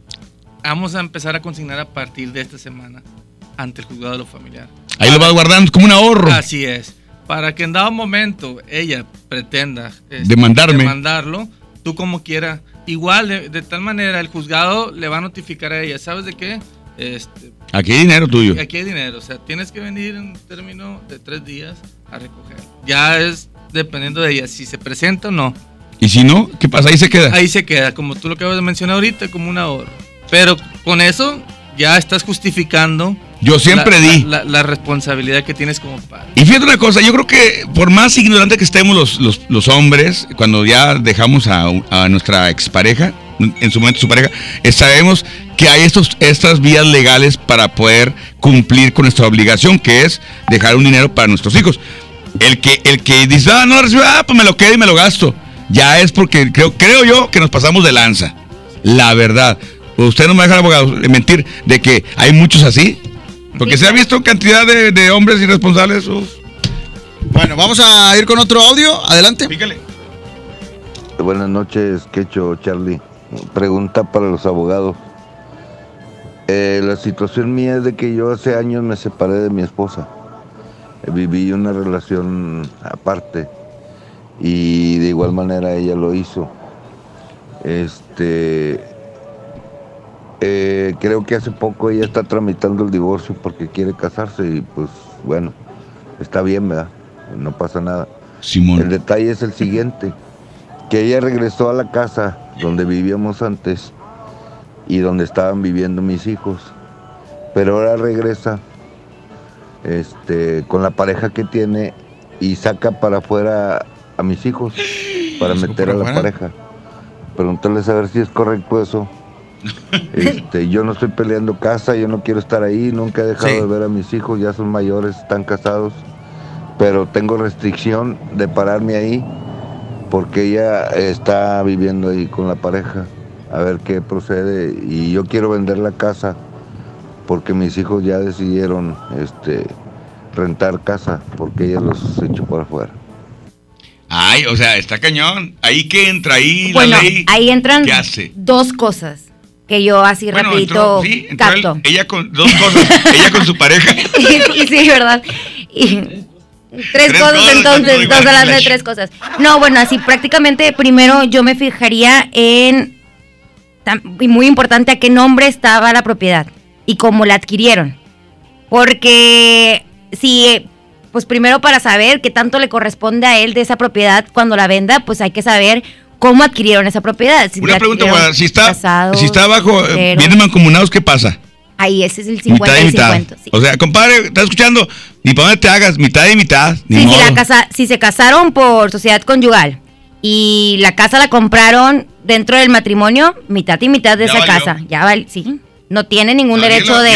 vamos a empezar a consignar a partir de esta semana ante el juzgado de lo familiar. Ahí lo vas guardando como un ahorro. Así es. Para que en dado momento ella pretenda este, Demandarme. demandarlo, tú como quiera, igual de, de tal manera el juzgado le va a notificar a ella, ¿sabes de qué? Este, Aquí hay dinero tuyo. Aquí hay dinero, o sea, tienes que venir en un término de tres días a recoger. Ya es dependiendo de ella, si se presenta o no. Y si no, ¿qué pasa? Ahí se queda. Ahí se queda, como tú lo acabas de mencionar ahorita, como un ahorro. Pero con eso ya estás justificando. Yo siempre la- di. La, la responsabilidad que tienes como padre. Y fíjate una cosa, yo creo que por más ignorante que estemos los, los, los hombres, cuando ya dejamos a, a nuestra expareja, en su momento su pareja, eh, sabemos que hay estos, estas vías legales para poder cumplir con nuestra obligación, que es dejar un dinero para nuestros hijos. El que, el que dice, ah, no lo recibo, ah, pues me lo quedo y me lo gasto. Ya es porque creo, creo yo que nos pasamos de lanza. La verdad. Usted no me deja, abogado, de mentir de que hay muchos así. Porque se ha visto cantidad de, de hombres irresponsables. uf. Bueno, vamos a ir con otro audio. Adelante. Pícale. Buenas noches, Quecho, Charlie. Pregunta para los abogados. Eh, la situación mía es de que yo hace años me separé de mi esposa. Viví una relación aparte y de igual manera ella lo hizo. Este, eh, creo que hace poco ella está tramitando el divorcio porque quiere casarse y pues bueno, está bien, ¿verdad? No pasa nada. El detalle es el siguiente, que ella regresó a la casa donde vivíamos antes y donde estaban viviendo mis hijos, pero ahora regresa este, con la pareja que tiene y saca para afuera a mis hijos para meter a la pareja. Preguntarles a ver si es correcto eso. Este, yo no estoy peleando casa, yo no quiero estar ahí, nunca he dejado Sí. de ver a mis hijos, ya son mayores, están casados, pero tengo restricción de pararme ahí porque ella está viviendo ahí con la pareja, a ver qué procede y yo quiero vender la casa porque mis hijos ya decidieron este rentar casa porque ella los echó por afuera. Ay, o sea, está cañón. Ahí que entra ahí Bueno, la ley. ahí entran ¿Qué hace? dos cosas que yo así Bueno, rapidito entró- sí, entró él- capto. ella con dos cosas. ella con su pareja. y sí, ¿verdad? Y tres, cosas, cosas, entonces, dos hablando de tres cosas. No, bueno, así prácticamente primero yo me fijaría en, y muy importante, a qué nombre estaba la propiedad y cómo la adquirieron. Porque si, pues primero para saber qué tanto le corresponde a él de esa propiedad cuando la venda, pues hay que saber cómo adquirieron esa propiedad. Si Una pregunta, si está, casados, si está abajo, eh, vienen mancomunados, ¿qué pasa? Ahí ese es el 50 mitad y y mitad. 50. sí. O sea, compadre, ¿estás escuchando? Ni para dónde te hagas, mitad y mitad. Ni Sí, si, la casa, si se casaron por sociedad conyugal y la casa la compraron dentro del matrimonio, mitad y mitad de Ya esa valió. casa. Ya valió, sí. No tiene ningún derecho de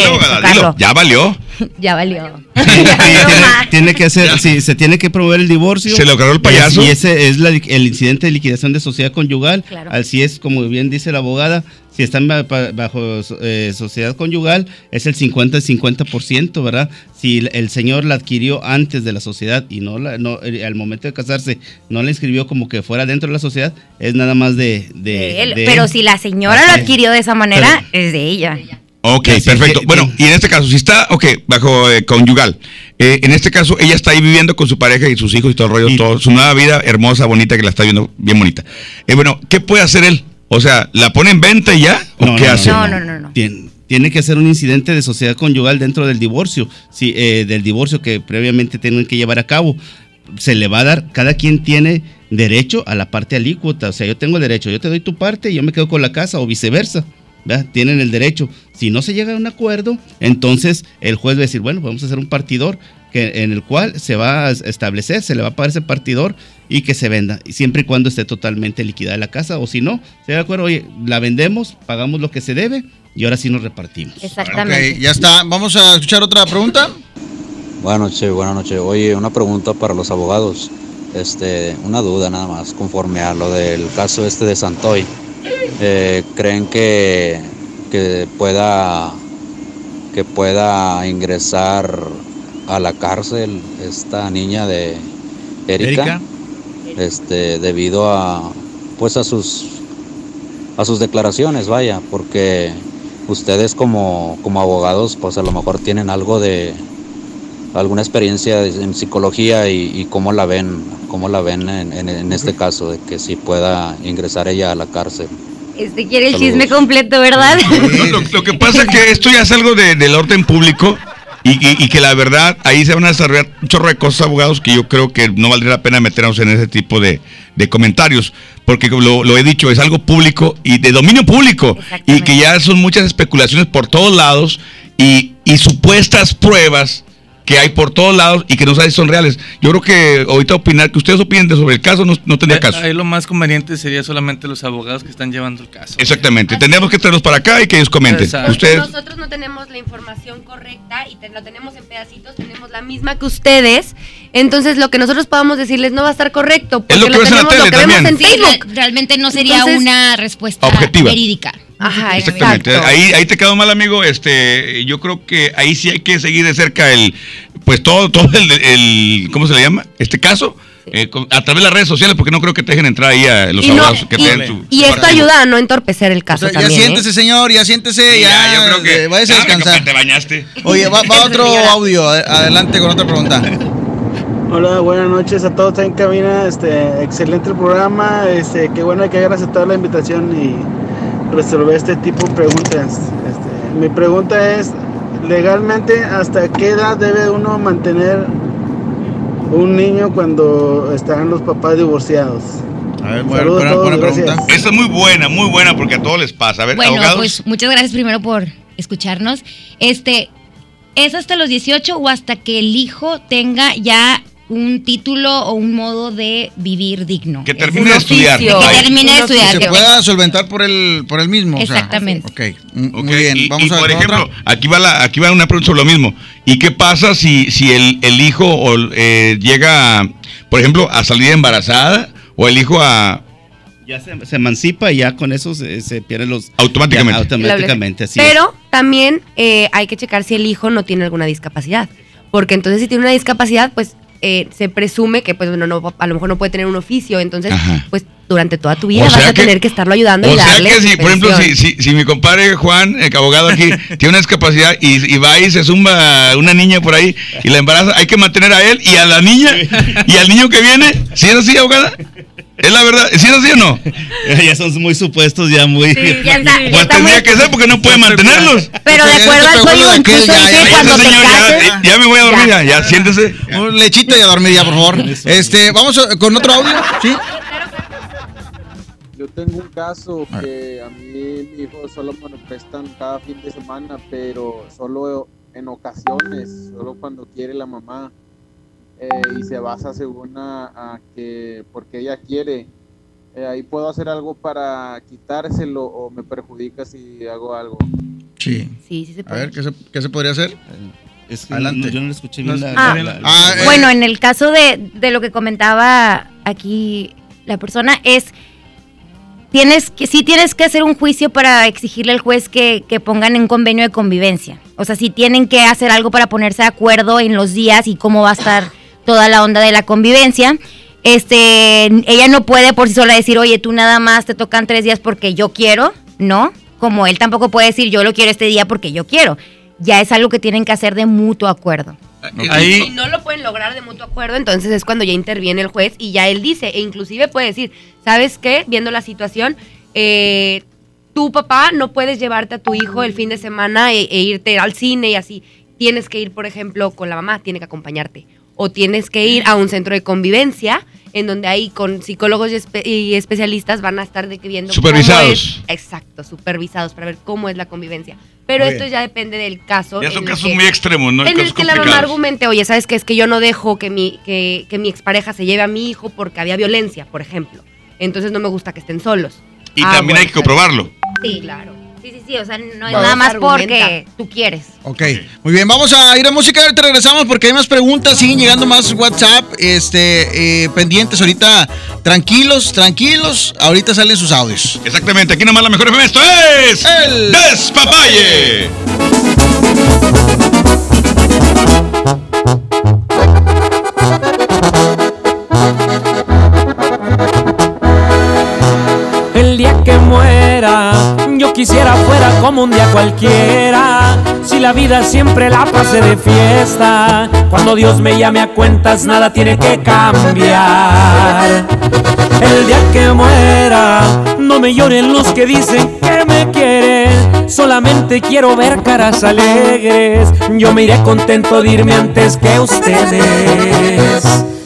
dilo. Ya valió. ya valió. tiene que hacer, sí, se tiene que promover el divorcio. Se lo cargó el payaso. Y ese es la- el incidente de liquidación de sociedad conyugal. Claro. Así es, como bien dice la abogada, si están bajo eh, sociedad conyugal, es el 50-50%, ¿verdad? Si el, señor la adquirió antes de la sociedad y no, la, no eh, al momento de casarse no la inscribió como que fuera dentro de la sociedad, es nada más de, de- De él. de Pero él. si la señora lo adquirió de esa manera, es de ella. Ok, Sí, sí, perfecto. que- bueno, y en este caso, si está, ok, bajo eh, conyugal, eh, en este caso ella está ahí viviendo con su pareja y sus hijos y todo el rollo, todo, su nueva vida hermosa, bonita, que la está viendo bien bonita. Eh, bueno, ¿qué puede hacer él? O sea, ¿la pone en venta y ya? ¿O No, qué no, hace? No, no, no, no. Tien- Tiene que hacer un incidente de sociedad conyugal dentro del divorcio, sí, eh, del divorcio que previamente tienen que llevar a cabo. Se le va a dar, cada quien tiene derecho a la parte alícuota. O sea, yo tengo el derecho, yo te doy tu parte y yo me quedo con la casa o viceversa. ¿verdad? Tienen el derecho. Si no se llega a un acuerdo, entonces el juez va a decir, bueno, vamos a hacer un partidor que, en el cual se va a establecer, se le va a pagar ese partidor y que se venda, y siempre y cuando esté totalmente liquidada la casa, o si no, se de acuerdo, oye, la vendemos, pagamos lo que se debe y ahora sí nos repartimos. Exactamente. Ok, ya está. Vamos a escuchar otra pregunta. Buenas noches, buenas noches. Oye, una pregunta para los abogados. Este, una duda nada más, conforme a lo del caso este de Santoy. Eh, ¿Creen que, que pueda que pueda ingresar a la cárcel esta niña de Erika? Erika. Este, debido a pues a sus a sus declaraciones, vaya, porque ustedes como, como abogados, pues a lo mejor tienen algo de alguna experiencia en psicología y, y cómo la ven, cómo la ven en, en- en este caso, de que si pueda ingresar ella a la cárcel. Este quiere el Saludos. chisme completo, ¿verdad? Lo, lo- lo que pasa es que esto ya es algo de- del orden público y, y- y que la verdad ahí se van a desarrollar un chorro de cosas, abogados, que yo creo que no valdría la pena meternos en ese tipo de, de comentarios, porque lo, lo he dicho, es algo público y de dominio público. Y que ya son muchas especulaciones por todos lados y, y supuestas pruebas que hay por todos lados y que no sabes si son reales. Yo creo que ahorita opinar, que ustedes opinen de sobre el caso no, no tendría caso. Ahí lo más conveniente sería solamente los abogados que están llevando el caso. Exactamente, tendríamos que traerlos para acá y que ellos comenten. Exacto. Ustedes, Nosotros no tenemos la información correcta y te, lo tenemos en pedacitos, tenemos la misma que ustedes. Entonces, lo que nosotros podamos decirles no va a estar correcto. Porque lo que ves en la tenemos, tele lo que vemos en Facebook. re- realmente no sería Entonces- una respuesta Objetiva. verídica. Ajá, Exactamente. exacto. Ahí, ahí te quedó mal, amigo. Este, yo creo que ahí sí hay que seguir de cerca el, pues todo, todo el, el- ¿cómo se le llama? Este caso, eh, con- a través de las redes sociales, porque no creo que te dejen entrar ahí a los Y, no- abogados que y- tu. y esto ayuda a no entorpecer el caso ya también. ¿eh? siéntese, señor, ya siéntese, ya. Ya, yo creo que- eh, váyase a descansar. Te bañaste. Oye, va, va otro audio. Ade- Adelante con otra pregunta. Hola, buenas noches a todos en cabina. Este, excelente el programa. Este, qué bueno que hayan aceptado la invitación y resolver este tipo de preguntas. Este, mi pregunta es, legalmente, ¿hasta qué edad debe uno mantener un niño cuando están los papás divorciados? A ver, Saludos a todos, gracias. Esa es muy buena, muy buena, porque a todos les pasa. A ver, Bueno, abogados. pues muchas gracias primero por escucharnos. Este, ¿es hasta los 18 o hasta que el hijo tenga ya un título o un modo de vivir digno? Que termine de estudiar. Que termine de Que estudiar. se que- pueda solventar por el, por el mismo. o sea. Exactamente. Ok, m- Ok, muy bien. Y, Vamos y, a ver por ejemplo, otra. aquí va la, aquí va una pregunta sobre lo mismo. ¿Y qué pasa si, si el, el hijo o, eh, llega, por ejemplo, a salir embarazada o el hijo a Ya se, se emancipa y ya con eso se, se pierden los... Automáticamente. Ya, automáticamente, así Pero también eh, hay que checar si el hijo no tiene alguna discapacidad. Porque entonces si tiene una discapacidad, pues eh, se presume que pues bueno, no, a lo mejor no puede tener un oficio. Entonces, pues durante toda tu vida O vas sea a que- tener que estarlo ayudando O y sea darle. que si, por ejemplo, si, si, si mi compadre Juan, el abogado aquí, tiene una discapacidad y, y va y se zumba una niña por ahí y la embaraza, hay que mantener a él y a la niña y al niño que viene. ¿Sí es así, abogada? ¿Es la verdad? ¿Sí es así o no? ya son muy supuestos, ya muy... ya está- ya Pues está tendría muy- que ser porque no puede mantenerlos. Pero de acuerdo al código, incluso dice cuando te señor, ya, cases. ya me voy a dormir, ya, ya, siéntese. Un lechito y a dormir ya, por favor. Este, vamos a- con otro audio, ¿sí? Yo tengo un caso que a mí mi hijo solo me lo prestan cada fin de semana, pero solo en ocasiones, solo cuando quiere la mamá. Eh, y se basa según a, a que porque ella quiere. Eh, ahí puedo hacer algo para quitárselo o me perjudica si hago algo. Sí. Sí, sí se A ver, ¿qué se, qué se podría hacer? Es que Adelante. no- yo no lo escuché bien la- Ah, la- Ah, eh, Bueno, en el caso de, de lo que comentaba aquí la persona es tienes que sí tienes que hacer un juicio para exigirle al juez que, que pongan en convenio de convivencia. O sea, si tienen que hacer algo para ponerse de acuerdo en los días y cómo va a estar toda la onda de la convivencia. Este, ella no puede por sí sola decir, oye, tú nada más te tocan tres días porque yo quiero, ¿no? Como él tampoco puede decir, yo lo quiero este día porque yo quiero. Ya es algo que tienen que hacer de mutuo acuerdo. Si no lo pueden lograr de mutuo acuerdo, entonces es cuando ya interviene el juez y ya él dice, e inclusive puede decir, ¿sabes qué? Viendo la situación, eh, tu papá no puedes llevarte a tu hijo el fin de semana e, e irte al cine y así. Tienes que ir, por ejemplo, con la mamá, tiene que acompañarte. O tienes que ir a un centro de convivencia en donde ahí con psicólogos y, espe- y especialistas van a estar de que viendo cómo Supervisados. es- exacto, supervisados para ver cómo es la convivencia. Pero esto ya depende del caso. Ya son casos que- muy extremos, ¿no? en el que la mamá argumente, oye, ¿sabes qué? Es que yo no dejo que mi, que, que mi expareja se lleve a mi hijo porque había violencia, por ejemplo. Entonces no me gusta que estén solos. Y Ah, también hay que comprobarlo. Sí, claro. Sí, sí, sí, o sea, no es nada más porque tú quieres. Ok, muy bien, vamos a ir a música, ahorita regresamos porque hay más preguntas, siguen llegando más WhatsApp, este, eh, pendientes ahorita, tranquilos, tranquilos, ahorita salen sus audios. Exactamente, aquí nomás la mejor FM, esto es El Despapalle. Que muera, yo quisiera fuera como un día cualquiera. Si la vida siempre la pasé de fiesta, cuando Dios me llame a cuentas, nada tiene que cambiar. El día que muera, no me lloren los que dicen que me quieren. Solamente quiero ver caras alegres. Yo me iré contento de irme antes que ustedes.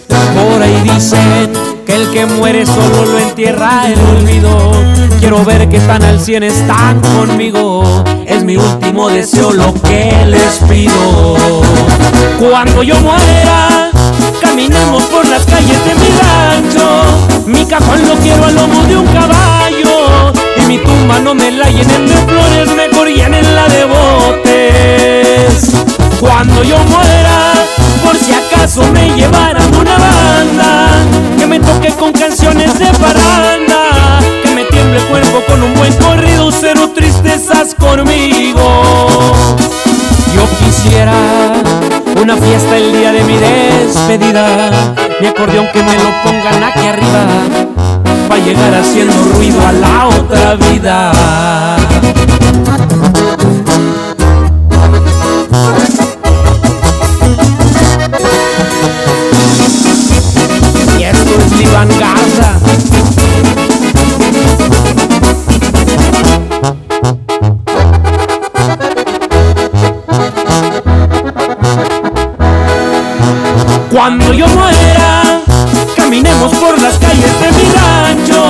Por ahí dicen que el que muere solo lo entierra el olvido. Quiero ver que tan al cien están conmigo. Es mi último deseo lo que les pido. Cuando yo muera, caminemos por las calles de mi rancho. Mi cajón lo quiero al lomo de un caballo. Y mi tumba no me la llenen de flores, mejor llenenla de botes. Cuando yo muera, por si acaso me llevaran una banda, que me toque con canciones de paranda, que me tiemble el cuerpo con un buen corrido, cero tristezas conmigo. Yo quisiera una fiesta el día de mi despedida, mi acordeón que me lo pongan aquí arriba, para llegar haciendo ruido a la otra vida. Garza. Cuando yo muera, caminemos por las calles de mi rancho.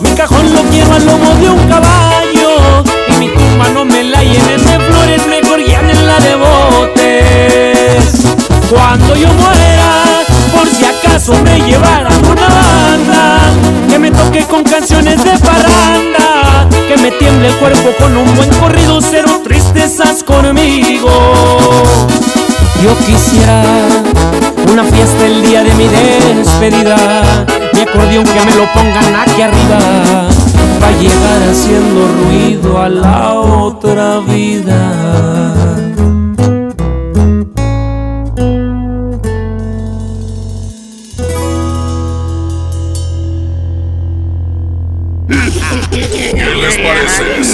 Mi cajón lo quiero al lomo de un caballo. Y mi tumba no me la llenen de flores, mejor la de botes. Cuando yo muera, por si acaso me llevaran una banda, que me toque con canciones de parranda, que me tiemble el cuerpo con un buen corrido, cero tristezas conmigo. Yo quisiera una fiesta el día de mi despedida, mi acordeón que me lo pongan aquí arriba, va a llegar haciendo ruido a la otra vida.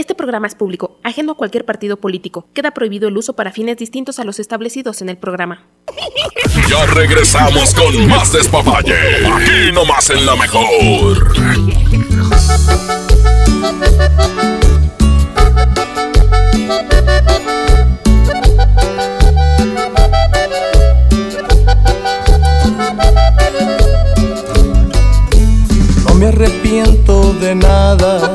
Este programa es público, ajeno a cualquier partido político. Queda prohibido el uso para fines distintos a los establecidos en el programa. Ya regresamos con más despapalle. Aquí nomás en la mejor. No me arrepiento de nada,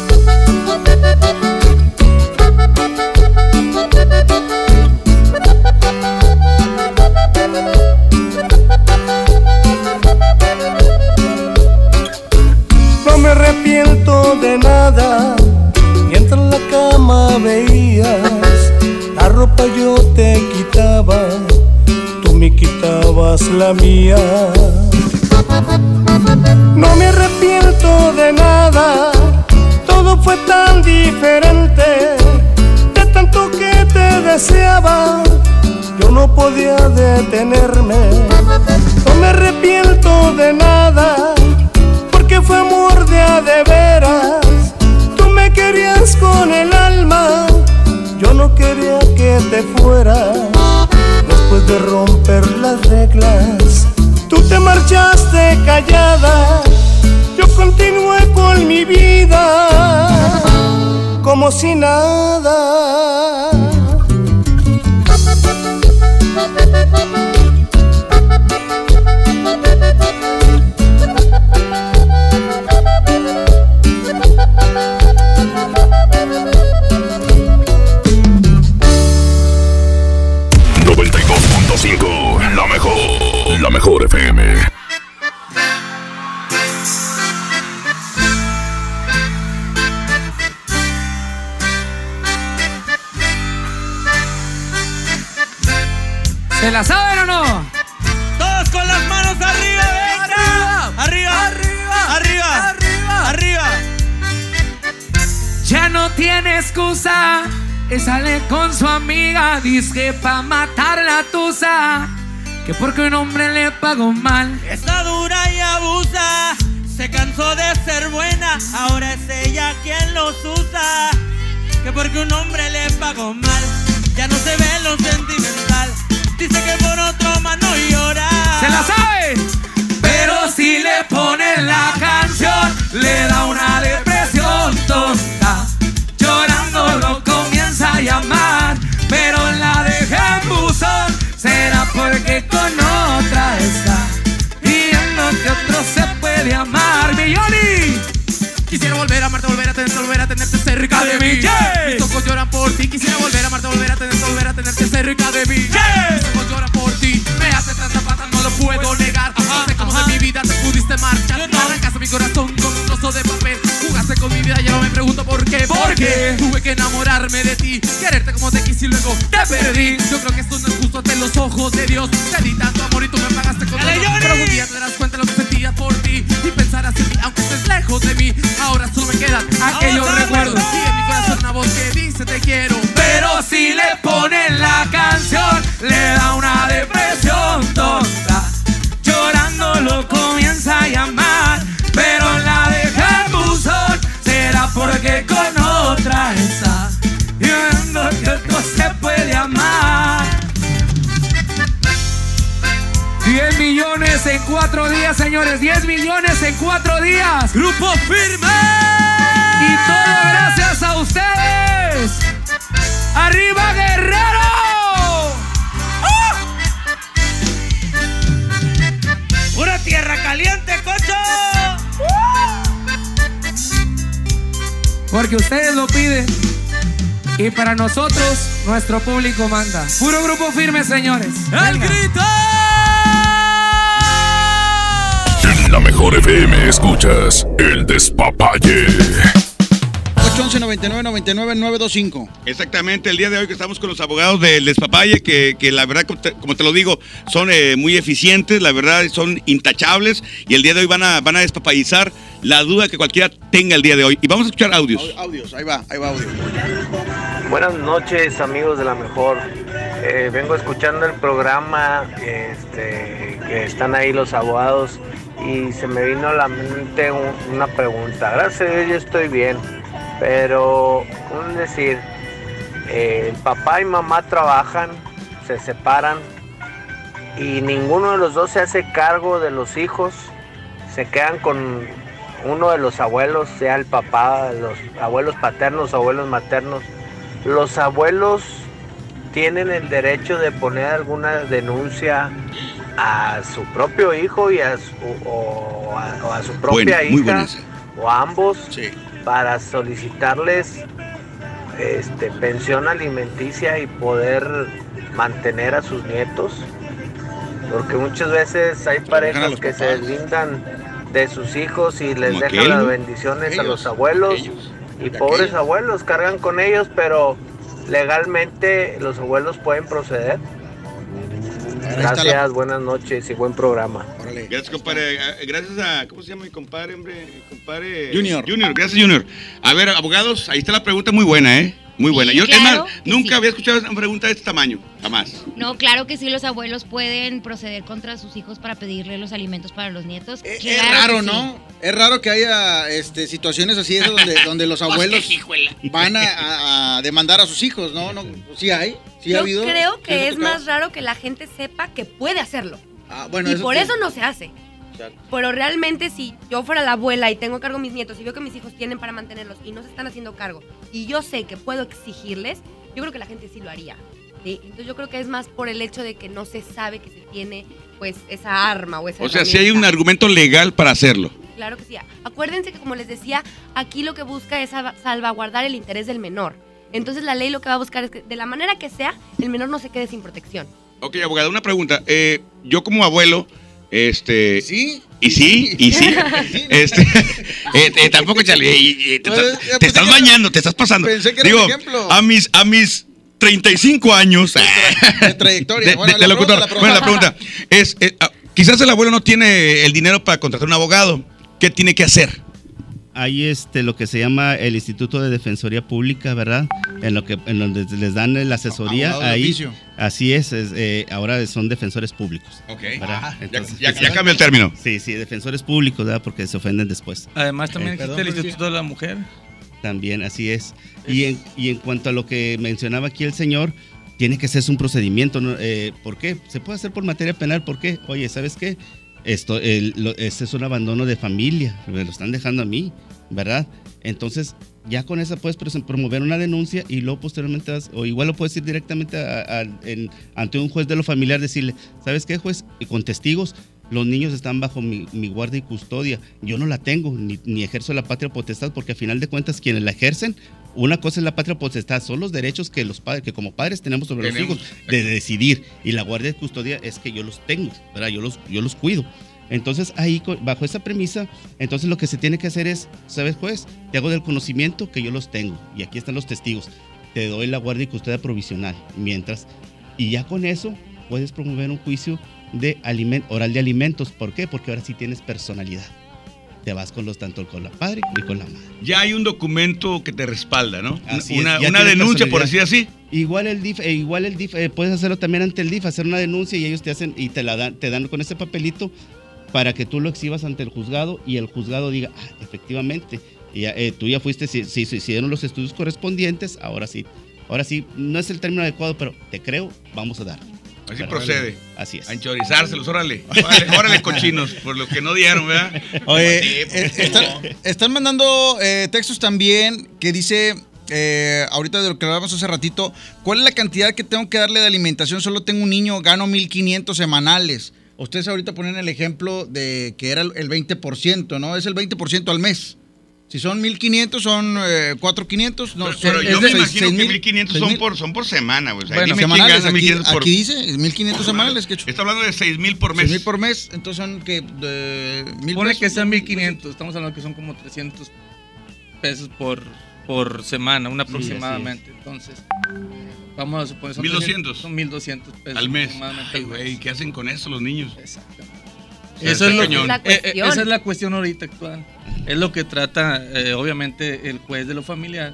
Firme. Y todo gracias a ustedes. ¡Arriba, Guerrero! ¡Pura tierra caliente, cocho! Porque ustedes lo piden. Y para nosotros, nuestro público manda. Puro grupo firme, señores. ¡El grito! En la mejor FM escuchas el despapalle. 811 99 99 925. Exactamente, el día de hoy que estamos con los abogados del despapalle, que, que la verdad, como te, como te lo digo, son eh, muy eficientes, la verdad son intachables y el día de hoy van a, van a despapallizar la duda que cualquiera tenga el día de hoy. Y vamos a escuchar audios. Audios, ahí va, ahí va audio. Buenas noches amigos de la mejor. Eh, vengo escuchando el programa este, que están ahí los abogados y se me vino a la mente un- una pregunta. Gracias a Dios yo estoy bien, pero un decir, eh, papá y mamá trabajan, se separan y ninguno de los dos se hace cargo de los hijos, se quedan con uno de los abuelos, sea el papá, los abuelos paternos, abuelos maternos. Los abuelos tienen el derecho de poner alguna denuncia a su propio hijo y a su, o a, o a su propia hija o a ambos para solicitarles este, pensión alimenticia y poder mantener a sus nietos. Porque muchas veces hay parejas que se deslindan de sus hijos y les Como dejan aquel, las bendiciones a los abuelos. Y pobres abuelos cargan con ellos, pero legalmente los abuelos pueden proceder. Gracias, buenas noches y buen programa. Gracias, compadre. Eh, Gracias a. ¿Cómo se llama mi compadre, hombre? Compadre. Junior. Junior, gracias, Junior. A ver, abogados, ahí está la pregunta muy buena, ¿eh? Muy buena. Sí, Yo, es claro más, que nunca sí. había escuchado una pregunta de este tamaño. Jamás. No, claro que sí, los abuelos pueden proceder contra sus hijos para pedirle los alimentos para los nietos. Es Claro que raro, sí. ¿no? Es raro que haya este, situaciones así donde, donde los abuelos van a, a- a demandar a sus hijos, ¿no? no sí hay, sí ha Yo habido. creo ¿Sí que ha es tocado? más raro que la gente sepa que puede hacerlo. Ah, bueno, y eso por sí. eso no se hace. Pero realmente si yo fuera la abuela y tengo a cargo mis nietos y veo que mis hijos tienen para mantenerlos y no se están haciendo cargo y yo sé que puedo exigirles, yo creo que la gente sí lo haría. ¿sí? Entonces yo creo que es más por el hecho de que no se sabe que se tiene pues esa arma o esa O sea, si hay un argumento legal para hacerlo. Claro que sí. Acuérdense que como les decía, aquí lo que busca es salva- salvaguardar el interés del menor. Entonces la ley lo que va a buscar es que de la manera que sea, el menor no se quede sin protección. Ok, abogado, una pregunta. Eh, yo como abuelo, este... ¿Sí? Y sí, y sí. este, eh, eh, tampoco, chale, eh, eh, te, Pues, estás- te bañando, te estás pasando. pensé que era Digo, un ejemplo. a mis, a mis 35 años... De trayectoria. de, Bueno, de- la de pregunta, locutor. la Bueno, la pregunta es, eh, ah, quizás el abuelo no tiene el dinero para contratar un abogado. ¿Qué tiene que hacer? Hay este lo que se llama el Instituto de Defensoría Pública, ¿verdad? En lo que en donde les dan la asesoría ahí. Así es, es, eh, ahora son defensores públicos. Ok. Ah, ya- Entonces, ya- ya cambió el término. Sí, sí, defensores públicos, ¿verdad? Porque se ofenden después. Además, también Eh, existe el Instituto de la Mujer. También, así es. Y en, y en cuanto a lo que mencionaba aquí el señor, tiene que hacerse un procedimiento. ¿no? Eh, ¿Por qué? Se puede hacer por materia penal. ¿Por qué? Oye, ¿sabes qué? Esto, el, lo- este es un abandono de familia. Me lo están dejando a mí, ¿verdad? Entonces, ya con esa puedes promover una denuncia y luego posteriormente, vas- o igual lo puedes ir directamente a- a- en- ante un juez de lo familiar, decirle, ¿sabes qué, juez? Y con testigos, los niños están bajo mi, mi guardia y custodia. Yo no la tengo, ni, ni ejerzo la patria potestad, porque a final de cuentas quienes la ejercen, una cosa es la patria potestad, son los derechos que los padres, que como padres tenemos sobre Tenemos. los hijos, de decidir. Y la guardia de custodia es que yo los tengo, ¿verdad? Yo los, yo los cuido. Entonces ahí, bajo esa premisa, entonces lo que se tiene que hacer es, ¿sabes, juez? Te hago del conocimiento que yo los tengo. Y aquí están los testigos. Te doy la guardia y custodia provisional. Mientras, y ya con eso puedes promover un juicio de aliment, oral de alimentos. ¿Por qué? Porque ahora sí tienes personalidad. Te vas con los tanto con la padre y con la madre. Ya hay un documento que te respalda, ¿no? Así una una denuncia, por decir así. Igual el DIF, eh, igual el DIF, eh, puedes hacerlo también ante el DIF, hacer una denuncia y ellos te hacen y te la dan, te dan con ese papelito para que tú lo exhibas ante el juzgado y el juzgado diga, ah, efectivamente, ya, eh, tú ya fuiste, si, si se hicieron los estudios correspondientes, ahora sí, ahora sí, no es el término adecuado, pero te creo, vamos a dar. Así Pero- procede. Así es. A enchorizárselos, órale. Órale, órale, cochinos, por lo que no dieron, ¿verdad? Oye, Sí, eh, pues, están, no. están mandando eh, textos también que dice, eh, ahorita de lo que hablábamos hace ratito, ¿cuál es la cantidad que tengo que darle de alimentación? Solo tengo un niño, gano 1.500 semanales. Ustedes ahorita ponen el ejemplo de que era el el 20%, ¿no? Es el 20% al mes. Si son 1.500, son eh, 4.500. No, Pero, son pero yo es me seis- imagino seis que mil, 1500 seis son por, son por semana, güey. O sea, Bueno, dime quién semanales, gana aquí, 1500 por- aquí dice 1.500 semanales, que Está hablando de 6000 por mes. 6.000 por mes, entonces son que de mil Pone pesos. que sean 1500, estamos hablando que son como 300 pesos por, por semana, un aproximadamente. Entonces, vamos a suponer son 1200. 300, Son 1200 pesos Al mes. Ay, güey, ¿qué hacen con eso los niños? Exacto. Eso es lo que- cañón. eh, eh, esa es la cuestión ahorita actual. Es lo que trata, eh, obviamente, el juez de lo familiar.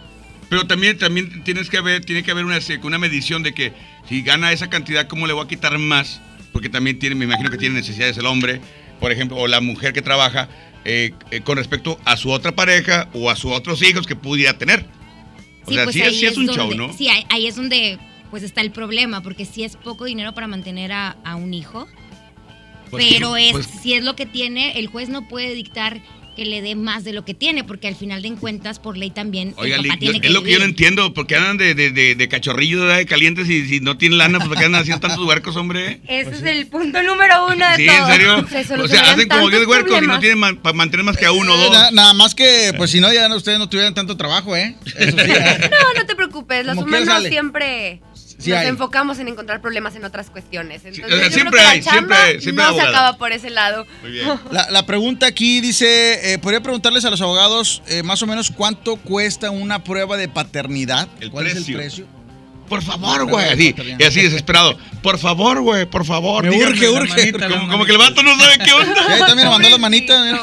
Pero también, también tienes que haber, tiene que haber una, una medición de que si gana esa cantidad, ¿cómo le voy a quitar más? Porque también tiene, me imagino que tiene necesidades el hombre, por ejemplo, o la mujer que trabaja, eh, eh, con respecto a su otra pareja o a sus otros hijos que pudiera tener. O sea, pues sí, ahí sí es un donde- show, ¿no? Sí, ahí, ahí es donde pues está el problema, porque si es poco dinero para mantener a, a un hijo, Pues pero es pues- si es lo que tiene, el juez no puede dictar que le dé más de lo que tiene, porque al final de cuentas, por ley también, Oiga, el Li- papá yo- tiene es lo que yo no entiendo, porque andan de, de, de, de cachorrillos, de calientes y si no tienen lana, pues ¿por qué andan haciendo tantos huercos, hombre? Ese es el punto número uno de Sí, todo. en serio. Se O sea, hacen como 10 tantos huercos y no tienen para mantener más que a uno o Eh, dos. na- nada más que, pues si no, ya ustedes no tuvieran tanto trabajo, ¿eh? Eso sí. ¿eh? No, no te preocupes, los humanos siempre Sí nos hay. enfocamos en encontrar problemas en otras cuestiones. Entonces, o sea, yo siempre hay, la chamba siempre- siempre no hay se acaba por ese lado. La, la pregunta aquí dice, eh, ¿podría preguntarles a los abogados eh, más o menos cuánto cuesta una prueba de paternidad? ¿Cuál es el precio. precio? por favor, güey. Así, y así desesperado. Por favor, güey, por favor. Me urge, urge. manita, Como, como que el vato no sabe qué onda. Sí, ahí también mandó las manitas.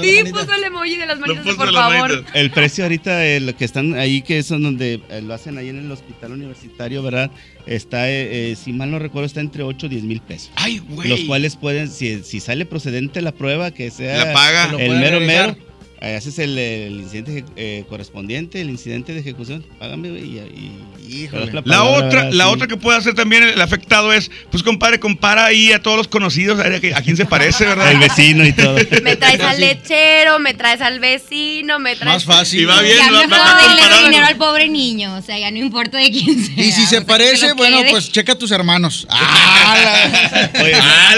Sí, puso el emoji de las manitas, por favor. manitas. El precio ahorita, eh, lo que están ahí, que son donde eh, lo hacen ahí en el hospital universitario, ¿verdad? Está, eh, eh, si mal no recuerdo, está entre 8 o 10 mil pesos. Ay, güey. Los cuales pueden, si, si sale procedente la prueba, que sea La paga. Lo el mero revisar. mero, haces el, el incidente eh, correspondiente, el incidente de ejecución, págame güey, y, y La otra, ¿verdad? la Sí. otra que puede hacer también el afectado es, pues compadre, compara ahí a todos los conocidos, a, ver a qui- a quién se parece, ¿verdad? El vecino y todo. Me traes al lechero, me traes al vecino, me traes. Más fácil. Y va bien, Ya va- mejor va dinero al pobre niño, o sea, ya no importa de quién sea. Y si se parece, bueno, quede. pues checa a tus hermanos. Oye, Ah,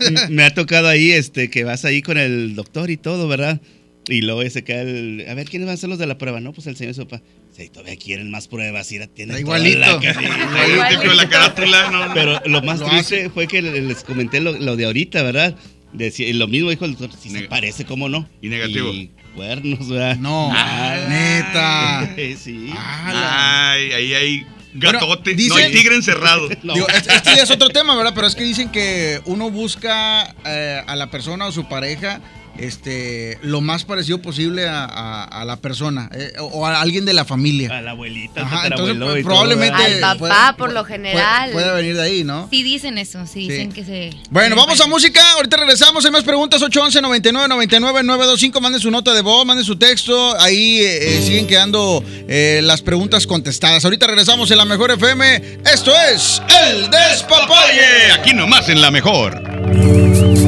me- me ha tocado ahí este que vas ahí con el doctor y todo, ¿verdad? Y luego se queda el. A ver, ¿quiénes van a ser los de la prueba? No, pues el señor Sopa. Sí, todavía quieren más pruebas. Y tiene Está igualito. Igualito, la carátula, no, no. Pero lo más Lo triste fue que le- les comenté lo, lo de ahorita, ¿verdad? Decía, lo mismo dijo el doctor, si se parece, ¿cómo no? Y negativo. Y cuernos, ¿verdad? No, neta. sí. Ay, ahí hay gatote. Bueno, no hay tigre encerrado. Digo, es- este ya es otro tema, ¿verdad? Pero es que dicen que uno busca eh, a la persona o su pareja este, lo más parecido posible a, a- a la persona eh, o, a alguien de la familia. A la abuelita, Ajá, al entonces todo, probablemente. Al papá, por lo general. Puede, puede venir de ahí, ¿no? Sí dicen eso, sí, dicen que se... Bueno, vamos a música. Ahorita regresamos. Hay más preguntas. 811 99 99 925. Manden su nota de voz, manden su texto. Ahí eh, eh, siguen quedando eh, las preguntas contestadas. Ahorita regresamos en la mejor FM. Esto es El Despapalle. Aquí nomás en la mejor.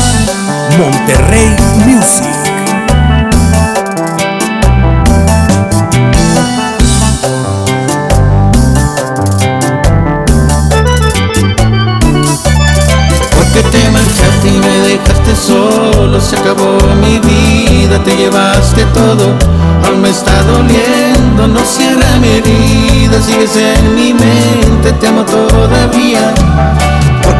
Monterrey Music. Porque te marchaste y me dejaste solo Se acabó mi vida, te llevaste todo. Aún me está doliendo, no cierra mi herida Sigues en mi mente, te amo todavía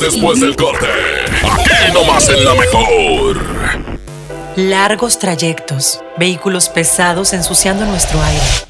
después del corte? Aquí nomás en la mejor. Largos trayectos, vehículos pesados ensuciando nuestro aire.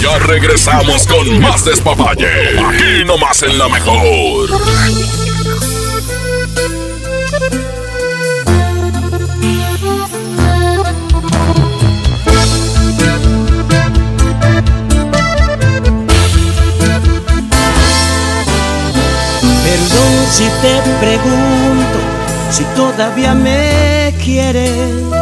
Ya regresamos con más despapalle. Aquí nomás en la mejor. Perdón si te pregunto si todavía me quieres.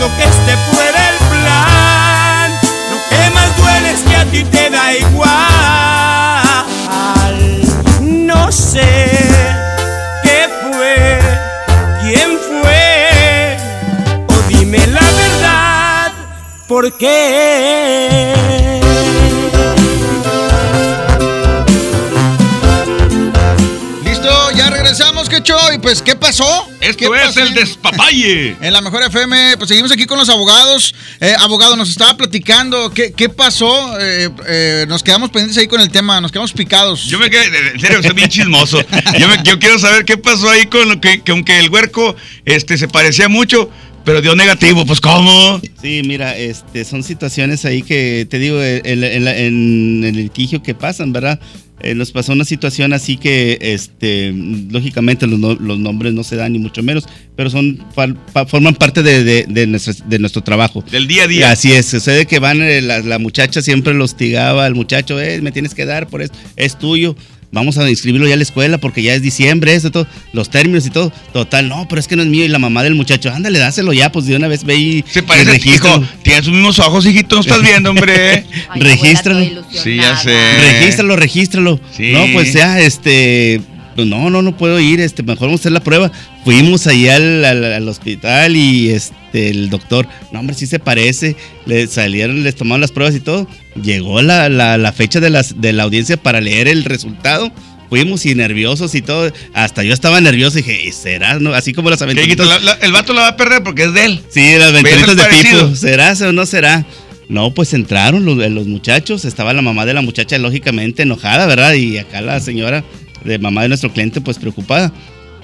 Recuerdo que este fuera el plan. Lo que más duele es que a ti te da igual. No sé qué fue, quién fue, o dime la verdad, ¿por qué? Listo, ya regresamos, Quecho. Y pues, ¿qué pasó? Esto ¿Qué es el despapalle. En la mejor FM, pues seguimos aquí con los abogados. Eh, abogado, nos estaba platicando qué, qué pasó. Eh, eh, nos quedamos pendientes ahí con el tema, nos quedamos picados. Yo me quedé, en serio, soy bien chismoso. Yo, me- yo quiero saber qué pasó ahí con lo que, que aunque el huerco este, se parecía mucho, pero dio negativo. Pues, ¿cómo? Sí, mira, este, son situaciones ahí que te digo, el- el- en el litigio que pasan, ¿verdad? Eh, nos pasó una situación así que, este, lógicamente los, no- los nombres no se dan ni mucho menos, pero son pa- forman parte de, de- de nuestra- de nuestro trabajo. Del día a día. Así es, sucede que van, eh, la, la muchacha siempre lo hostigaba al muchacho, eh, me tienes que dar por esto, es tuyo. Vamos a inscribirlo ya a la escuela porque ya es diciembre, eso, todo, los términos y todo. Total, no, pero es que no es mío. Y la mamá del muchacho, ándale, dáselo ya, pues de una vez ve y. Se parece, hijo, tienes unos mismos ojos, hijito, no estás viendo, hombre. Regístralo. Sí, ya sé. Regístralo, regístralo. Sí. No, pues ya, este. Pues no, no, no puedo ir, este, mejor vamos a hacer la prueba. Fuimos ahí al, al- al hospital y este, el doctor, no, hombre, sí se parece. Le salieron, les tomaron las pruebas y todo. Llegó la, la- la fecha de, las, de la audiencia para leer el resultado. Fuimos y nerviosos y todo. Hasta yo estaba nervioso y dije, ¿y será? No? Así como las ¿Qué, aventuritas. hijito? La- la- el vato la va a perder porque es de él. Sí, las ventanitas de. Pipo. ¿Será o no será? No, pues entraron los, los muchachos. Estaba la mamá de la muchacha, lógicamente enojada, ¿verdad? Y acá la señora de mamá de nuestro cliente, pues preocupada.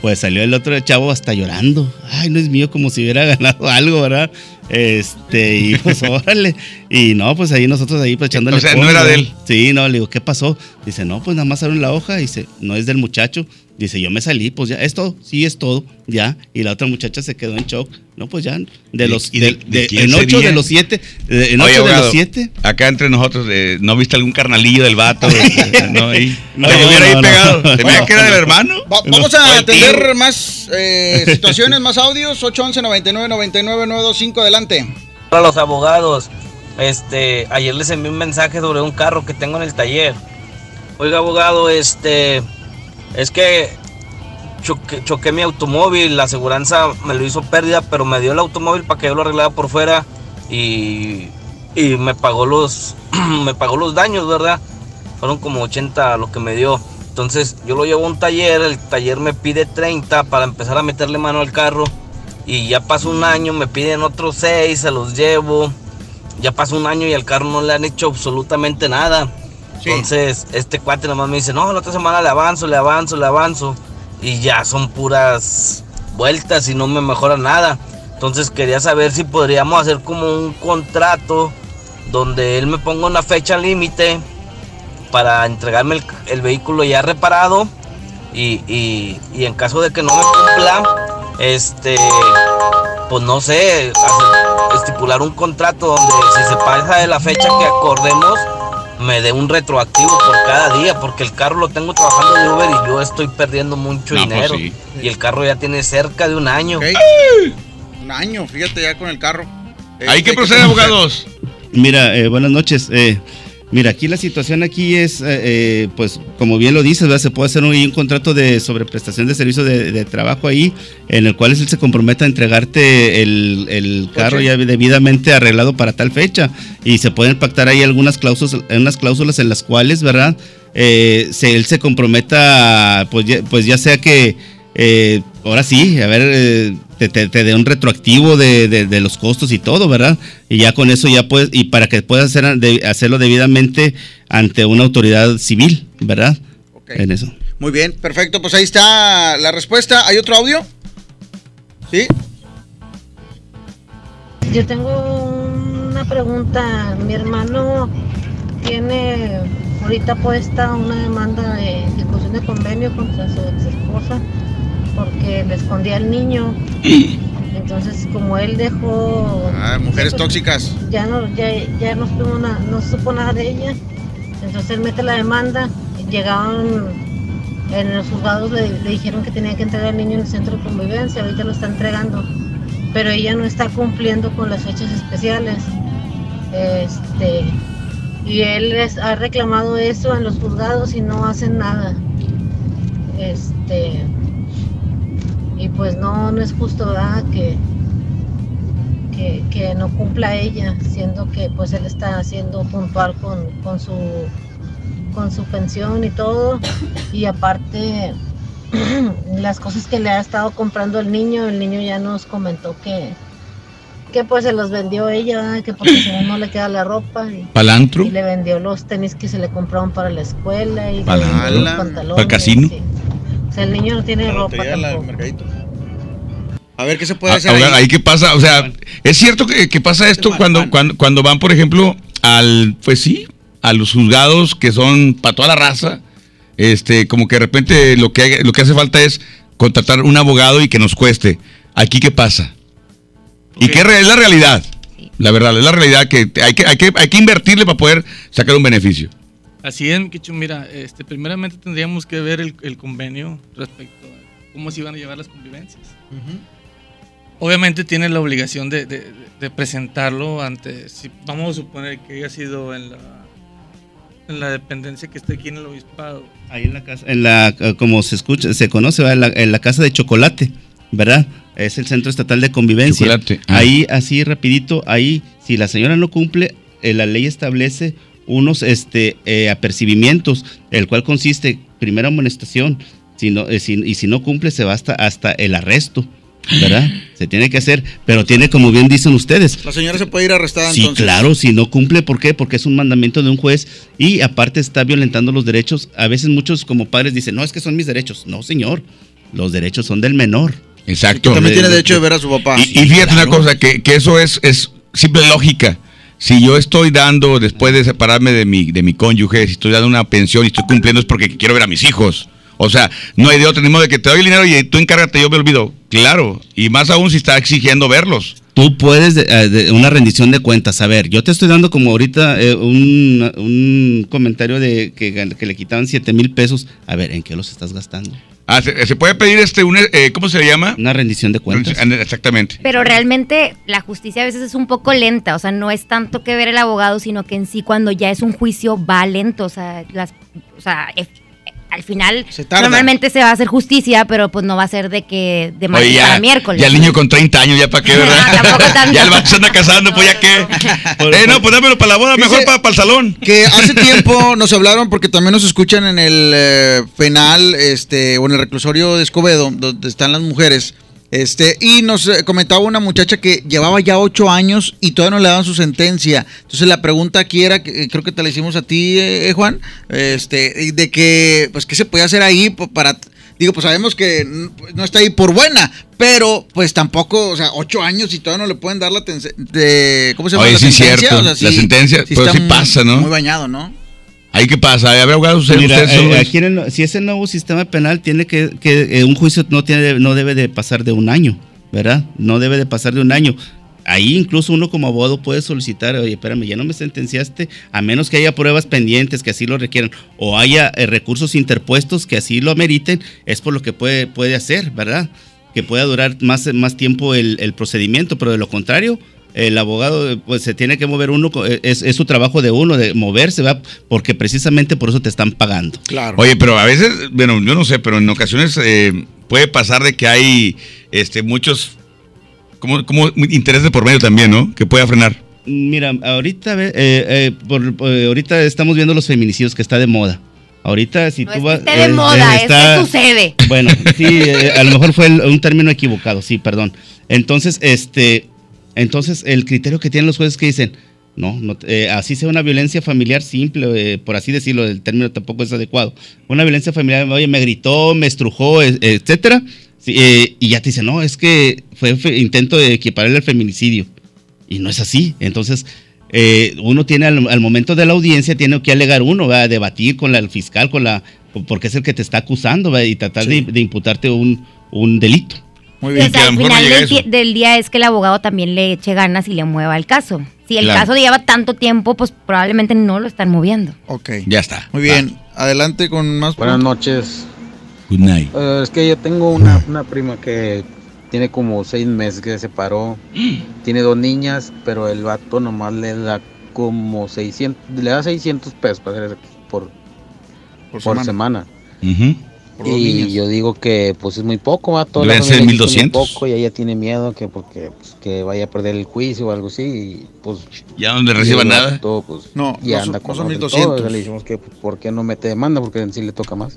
Pues salió el otro chavo hasta llorando. Ay, no es mío, como si hubiera ganado algo, ¿verdad? Este, y pues órale. Y no, pues ahí nosotros ahí pues echándole O sea, no era de él. Sí, no, le digo, ¿qué pasó? Dice, no, pues nada más abrieron la hoja. Dice, no es del muchacho. Dice, yo me salí, pues ya, es todo, sí es todo, ya. Y la otra muchacha se quedó en shock. No, pues ya, de los, ¿Y de- de- de de- quién en ocho sería? de los siete, de- en Oye, ocho de los siete. Acá entre nosotros, eh, ¿no viste algún carnalillo del vato? no, ahí. No, Oye, hubiera ahí no, no. pegado. ¿Se me Bueno, que era del hermano? Va- vamos a atender más eh, situaciones, más audios. 811 99 99 925 adelante. Para los abogados, este, ayer les envié un mensaje sobre un carro que tengo en el taller. Oiga, abogado, este, es que choqué, mi automóvil, la aseguranza me lo hizo pérdida, pero me dio el automóvil para que yo lo arreglara por fuera y, y me pagó los, me pagó los daños, ¿verdad? Fueron como 80 lo que me dio. Entonces yo lo llevo a un taller, el taller me pide 30 para empezar a meterle mano al carro y ya pasó un año, me piden otros 6, se los llevo. Ya pasó un año y al carro no le han hecho absolutamente nada. Entonces este cuate nomás me dice, no, la otra semana le avanzo, le avanzo, le avanzo. Y ya son puras vueltas y no me mejora nada. Entonces quería saber si podríamos hacer como un contrato donde él me ponga una fecha límite para entregarme el, el vehículo ya reparado y, y- y en caso de que no me cumpla, este, pues no sé, estipular un contrato donde si se pasa de la fecha que acordemos, me dé un retroactivo por cada día, porque el carro lo tengo trabajando de Uber y yo estoy perdiendo mucho No, pues dinero. sí. Y el carro ya tiene cerca de un año. Un año, fíjate ya con el carro. ¿Ahí qué Este, procede, abogados? Mira, eh, buenas noches. eh, mira, aquí la situación aquí es, eh, eh, pues, como bien lo dices, ¿verdad? se puede hacer un, un contrato de sobreprestación de servicio de, de trabajo ahí, en el cual él se comprometa a entregarte el, el carro ya debidamente arreglado para tal fecha. Y se pueden pactar ahí algunas cláusulas, unas cláusulas en las cuales, ¿verdad? Eh, se- él se comprometa, pues ya, pues ya sea que eh, ahora sí, a ver, eh, te, te, te dé un retroactivo de, de- de los costos y todo, ¿verdad? Y ya con eso ya puedes, y para que puedas hacer, de- hacerlo debidamente ante una autoridad civil, ¿verdad? En eso. Muy bien, perfecto. Pues ahí está la respuesta. ¿Hay otro audio? ¿Sí? Yo tengo una pregunta. Mi hermano tiene ahorita puesta una demanda de ejecución de convenio contra su ex esposa porque le escondía al niño. Entonces, como él dejó. Ah, mujeres tóxicas. Ya no, ya, ya no, supo na- no supo nada de ella. Entonces él mete la demanda. Llegaron en los juzgados, le, le dijeron que tenía que entregar al niño en el centro de convivencia. Ahorita lo está entregando. Pero ella no está cumpliendo con las fechas especiales. Este. Y él les ha reclamado eso en los juzgados y no hacen nada. Este. Y pues no, no es justo, ¿verdad? Que, que, que no cumpla ella, siendo que pues él está siendo puntual con, con su con su pensión y todo. Y aparte las cosas que le ha estado comprando el niño, el niño ya nos comentó que, que pues se los vendió ella, que porque si no, no le queda la ropa. Y, ¿Palantro? y le vendió los tenis que se le compraron para la escuela y los pantalones. ¿Para el casino? Sea, el niño no tiene La ropa tampoco. A ver qué se puede Ah, hacer ahora, ahí. ahí qué pasa, o sea, es cierto que, que pasa esto cuando, cuando, cuando van, por ejemplo, al, pues sí, a los juzgados que son para toda la raza, Este, como que de repente lo que, lo que hace falta es contratar un abogado y que nos cueste. Aquí, ¿qué pasa? ¿Y qué re- es la realidad? La verdad, es la realidad que hay que, hay que, hay que invertirle para poder sacar un beneficio. Así es, Kichu, mira, este, primeramente tendríamos que ver el, el convenio respecto a cómo se iban a llevar las convivencias. Obviamente tiene la obligación de, de- de presentarlo ante, si vamos a suponer que haya sido en la, en la dependencia que esté aquí en el obispado. Ahí en la casa, en la, eh, como se escucha, se conoce. En, la, en la casa de chocolate, ¿verdad? Es el Centro Estatal de Convivencia. Chocolate, ah. Ahí, así rapidito, ahí, si la señora no cumple, eh, la ley establece unos este, eh, apercibimientos, el cual consiste, primera amonestación, si no, eh, si- y si no cumple, se va hasta, hasta el arresto, ¿verdad? Se tiene que hacer, pero tiene, como bien dicen ustedes, La señora se puede ir arrestada Sí, entonces. claro, si no cumple, ¿por qué? Porque es un mandamiento de un juez y aparte está violentando los derechos. A veces muchos como padres dicen, no, es que son mis derechos. No, señor, los derechos son del menor. Exacto. También tiene derecho de ver a su papá. Y, y fíjate una cosa, que, que eso es, es simple lógica. Si yo estoy dando, después de separarme de mi, de mi cónyuge, si estoy dando una pensión y estoy cumpliendo es porque quiero ver a mis hijos. O sea, no hay de otro, ni modo de que te doy el dinero y tú encárgate, yo me olvido. Claro, y más aún si está exigiendo verlos. Tú puedes, de- eh, una rendición de cuentas. A ver, yo te estoy dando como ahorita eh, un, un comentario de que, que le quitaban 7 mil pesos. A ver, ¿en qué los estás gastando? Ah, se, se puede pedir este, un, eh, ¿cómo se le llama? Una rendición de cuentas. Exactamente. Pero realmente la justicia a veces es un poco lenta, o sea, no es tanto que ver el abogado, sino que en sí cuando ya es un juicio va lento, o sea, las, o sea, al final normalmente se va a hacer justicia, pero pues no va a ser de que de para ya, miércoles. ya el niño con 30 años, ya para qué, ¿verdad? tampoco tanto. ya el vato se anda casando, pues ya qué. eh, no, pues dámelo para la boda, mejor Dice- para, el salón. Que hace tiempo nos hablaron porque también nos escuchan en el eh, penal este, o en el reclusorio de Escobedo, donde están las mujeres. Este, y nos eh, comentaba una muchacha que llevaba ya ocho años y todavía no le daban su sentencia. Entonces la pregunta aquí era, que, eh, creo que te la hicimos a ti, eh, Juan, este, de que, pues, ¿qué se puede hacer ahí para... Digo, pues sabemos que no está ahí por buena, pero pues tampoco, o sea, ocho años y todavía no le pueden dar la de, ¿cómo se llama? Oye, la sí, sentencia? cierto. O sea, La sentencia, pero sí pasa, ¿no? Muy bañado, ¿no? Ahí qué pasa, ¿Hay abogados ustedes, Mira, ustedes son eh, aquí el- si es el nuevo sistema penal, tiene que, que eh, un juicio no, tiene, no debe de pasar de un año, ¿verdad? No debe de pasar de un año. Ahí incluso uno como abogado puede solicitar, oye, espérame, ya no me sentenciaste, a menos que haya pruebas pendientes que así lo requieran, o haya eh, recursos interpuestos que así lo ameriten, es por lo que puede, puede hacer, ¿verdad? Que pueda durar más, más tiempo el, el procedimiento, pero de lo contrario, el abogado pues se tiene que mover uno, eh, es, es su trabajo de uno, de moverse, ¿verdad? Porque precisamente por eso te están pagando. Claro. Oye, pero a veces, bueno, yo no sé, pero en ocasiones eh, puede pasar de que hay este, muchos como, como intereses por medio también, ¿no? Que pueda frenar. Mira, ahorita, eh, eh, por- eh, ahorita estamos viendo los feminicidios que está de moda. Ahorita si No tú es vas... esté de eh, moda, eh, es está- que sucede. Bueno, sí, eh, a lo mejor fue el- un término equivocado, sí, perdón. Entonces, este, entonces el criterio que tienen los jueces que dicen, no, no eh, así sea una violencia familiar simple, eh, por así decirlo, el término tampoco es adecuado. Una violencia familiar, oye, me gritó, me estrujó, eh, etcétera, sí, eh, y ya te dicen, no, es que fue intento de equipararle al feminicidio. Y no es así. Entonces, eh, uno tiene al, al momento de la audiencia, tiene que alegar uno, ¿verdad? debatir con la- el fiscal, con la, porque es el que te está acusando ¿verdad? y tratar de, de imputarte un, un delito. Muy O sea, al final del, día es que el abogado también le eche ganas y le mueva el caso. Si el Claro. caso lleva tanto tiempo, pues probablemente no lo están moviendo. Ok. Ya está. Muy bien. Adelante con más. Buenas noches. Good night. Eh, es que yo tengo una, una prima que tiene como seis meses que se separó. tiene dos niñas, pero el vato nomás le da como 600, le da 600 pesos para hacer por, por por semana. semana. Por Y yo digo que pues es muy poco, va la ser familia dice que es muy 1200. poco y ella tiene miedo que porque pues, que vaya a perder el juicio o algo así y pues Ya no le reciba nada. vato, pues, No, y no anda son- con no son otro y 1200. todo. Le dijimos que pues, por qué no mete demanda porque en sí le toca más.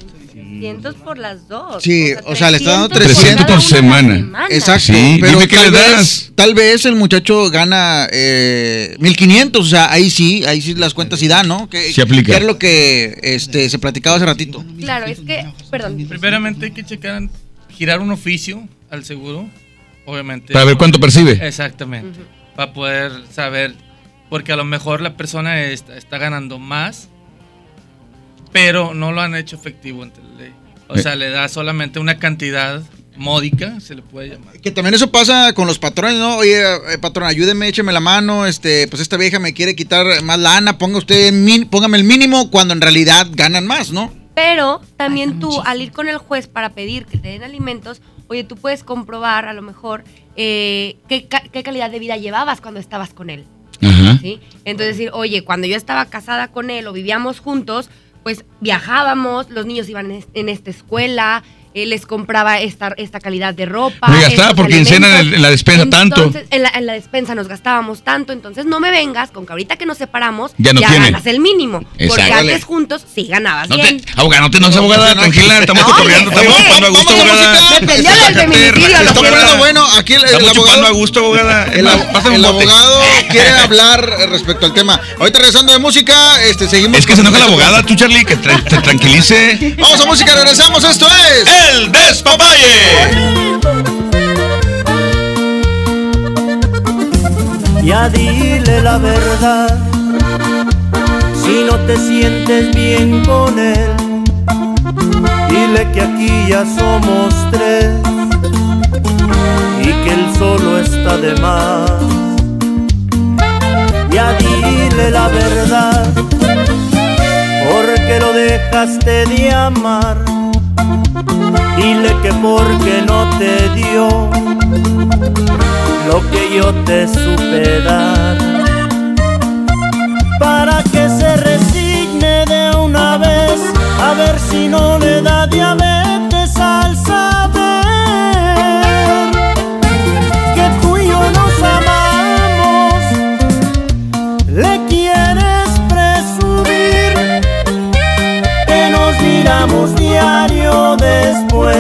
Cientos por las dos. Sí, o sea, le está dando 300 300 por semana. Exacto. Sí, pero dime qué tal le vez, das. tal vez el muchacho gana eh, 1500, o sea, ahí sí, ahí sí las cuentas sí dan, ¿no? Que, Sí aplica. que era lo que este, se platicaba hace ratito. Claro, es que, perdón. Primeramente hay que checar, girar un oficio al seguro, obviamente. Para ver cuánto percibe. Exactamente. Para poder saber, porque a lo mejor la persona está, está ganando más pero no lo han hecho efectivo ante la ley. O Eh. sea, le da solamente una cantidad módica, se le puede llamar. Que también eso pasa con los patrones, ¿no? Oye, eh, patrón, ayúdeme, écheme la mano, este, pues esta vieja me quiere quitar más lana, ponga usted, min- póngame el mínimo cuando en realidad ganan más, ¿no? Pero también tú, al ir con el juez para pedir que te den alimentos, oye, tú puedes comprobar a lo mejor eh, qué, ca- qué calidad de vida llevabas cuando estabas con él. ¿sí? Entonces decir, oye, cuando yo estaba casada con él o vivíamos juntos, pues viajábamos, los niños iban en, es- en esta escuela, él les compraba esta, esta calidad de ropa. Me gastaba estos por quincena en en la despensa tanto. En la, en la despensa nos gastábamos tanto, entonces no me vengas con que ahorita que nos separamos Ya no tiene. ganas el mínimo. Porque Exacto. antes juntos sí ganabas No bien. te, abogada, no te no seas abogada, tranquila, estamos cotorreando, estamos chupando a gusto, abogada. Feminicidio, quiero. poniendo bueno, aquí el, el Estamos abogado, chupando a gusto, abogada. el, abogado quiere hablar eh, respecto al tema. Ahorita regresando de música, este, seguimos. Es que se enoja la abogada, tú, Charlie, que te tranquilice. Vamos a música, regresamos, esto es... El Despapalle. Ya dile la verdad, si no te sientes bien con él, dile que aquí ya somos tres y que él solo está de más. Ya dile la verdad, porque lo dejaste de amar, dile que porque no te dio lo que yo te supe dar. Para que se resigne de una vez a ver si no le da al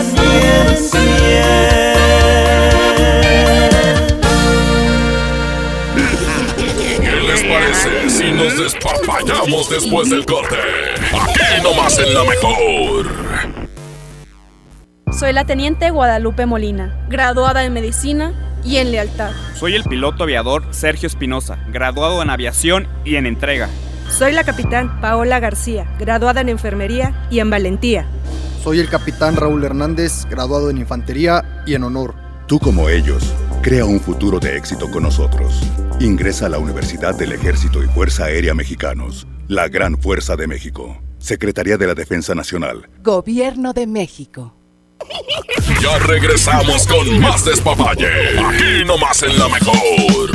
cien ¿Qué les parece si nos despapallamos después del corte? Aquí nomás en la mejor. Soy la teniente Guadalupe Molina, graduada en medicina y en lealtad. Soy el piloto aviador Sergio Espinosa, graduado en aviación y en entrega. Soy la capitán Paola García, graduada en enfermería y en valentía. Soy el capitán Raúl Hernández, graduado en infantería y en honor. Tú como ellos, crea un futuro de éxito con nosotros. Ingresa a la Universidad del Ejército y Fuerza Aérea Mexicanos, la Gran Fuerza de México. Secretaría de la Defensa Nacional. Gobierno de México. Ya regresamos con más despapalle. Aquí nomás en la mejor.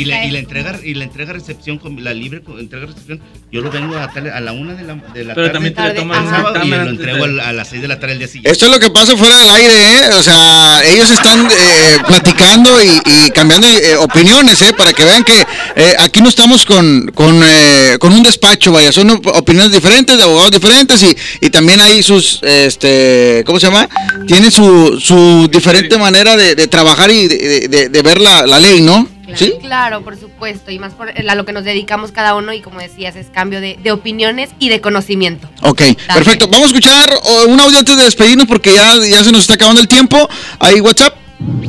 Y, la, y la entrega y la entrega recepción con la libre entrega recepción yo lo vengo a, tal- a la una de la, de la Pero tarde también te le toman el sábado y lo entrego de- a las 6 de la tarde el día siguiente Esto es lo que pasa fuera del aire, ¿eh? O sea, ellos están eh, platicando y, y cambiando eh, opiniones, ¿eh? Para que vean que eh, aquí no estamos con, con, eh, con un despacho, vaya, son op- opiniones diferentes, de abogados diferentes y, y también hay sus, este, ¿cómo se llama? Tienen su, su diferente manera de, de trabajar y de, de- de ver la, la ley, ¿no? ¿Sí? Claro, por supuesto, y más por a lo que nos dedicamos cada uno y como decías, es cambio de, de opiniones y de conocimiento. Ok, perfecto. Vamos a escuchar un audio antes de despedirnos porque ya, ya se nos está acabando el tiempo. Ahí, WhatsApp.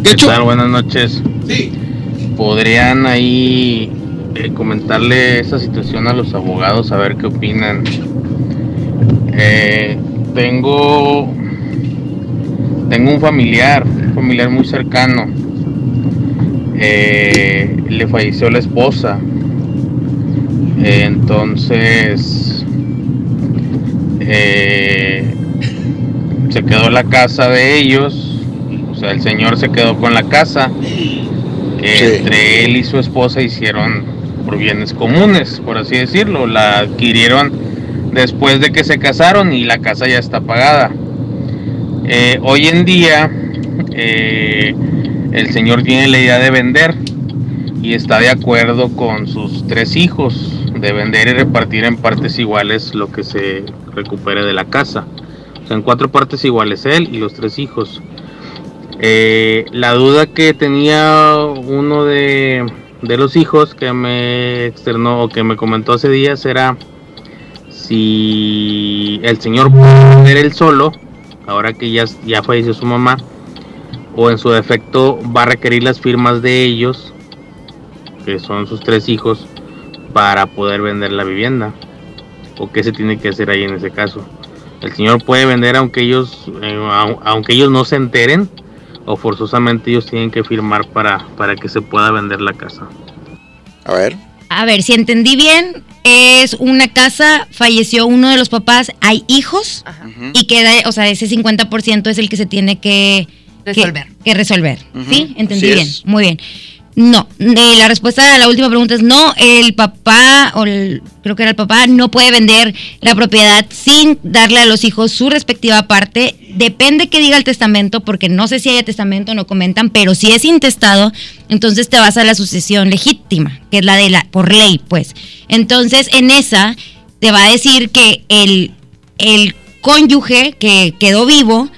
¿Qué tal? Buenas noches. Sí. ¿Podrían ahí eh, comentarle esa situación a los abogados a ver qué opinan? Eh, tengo tengo un familiar, un familiar muy cercano. Eh, le falleció la esposa. entonces se quedó la casa de ellos. O sea, el señor se quedó con la casa. Entre él y su esposa hicieron por bienes comunes, por así decirlo. La adquirieron después de que se casaron y la casa ya está pagada. Eh, hoy en día eh, el señor tiene la idea de vender y está de acuerdo con sus tres hijos de vender y repartir en partes iguales lo que se recupere de la casa. En cuatro partes iguales él y los tres hijos. Eh, la duda que tenía uno de, de, los hijos que me externó o que me comentó hace días era si el señor vender él solo, ahora que ya, ya falleció su mamá, o en su defecto va a requerir las firmas de ellos, que son sus tres hijos, para poder vender la vivienda. ¿O qué se tiene que hacer ahí en ese caso? El señor puede vender aunque ellos, eh, aunque ellos no se enteren o forzosamente ellos tienen que firmar para, para que se pueda vender la casa. A ver. A ver, si entendí bien, es una casa, falleció uno de los papás, hay hijos y queda, o sea, ese 50% es el que se tiene que resolver. Que, resolver. ¿Sí? Entendí bien. Muy bien. No, eh, la respuesta a la última pregunta es no, el papá, o creo que era el papá, no puede vender la propiedad sin darle a los hijos su respectiva parte. Depende que diga el testamento, porque no sé si hay testamento, no comentan, pero si es intestado, entonces te vas a la sucesión legítima, que es la de la, por ley, pues. Entonces, en esa, te va a decir que el, el cónyuge que quedó vivo,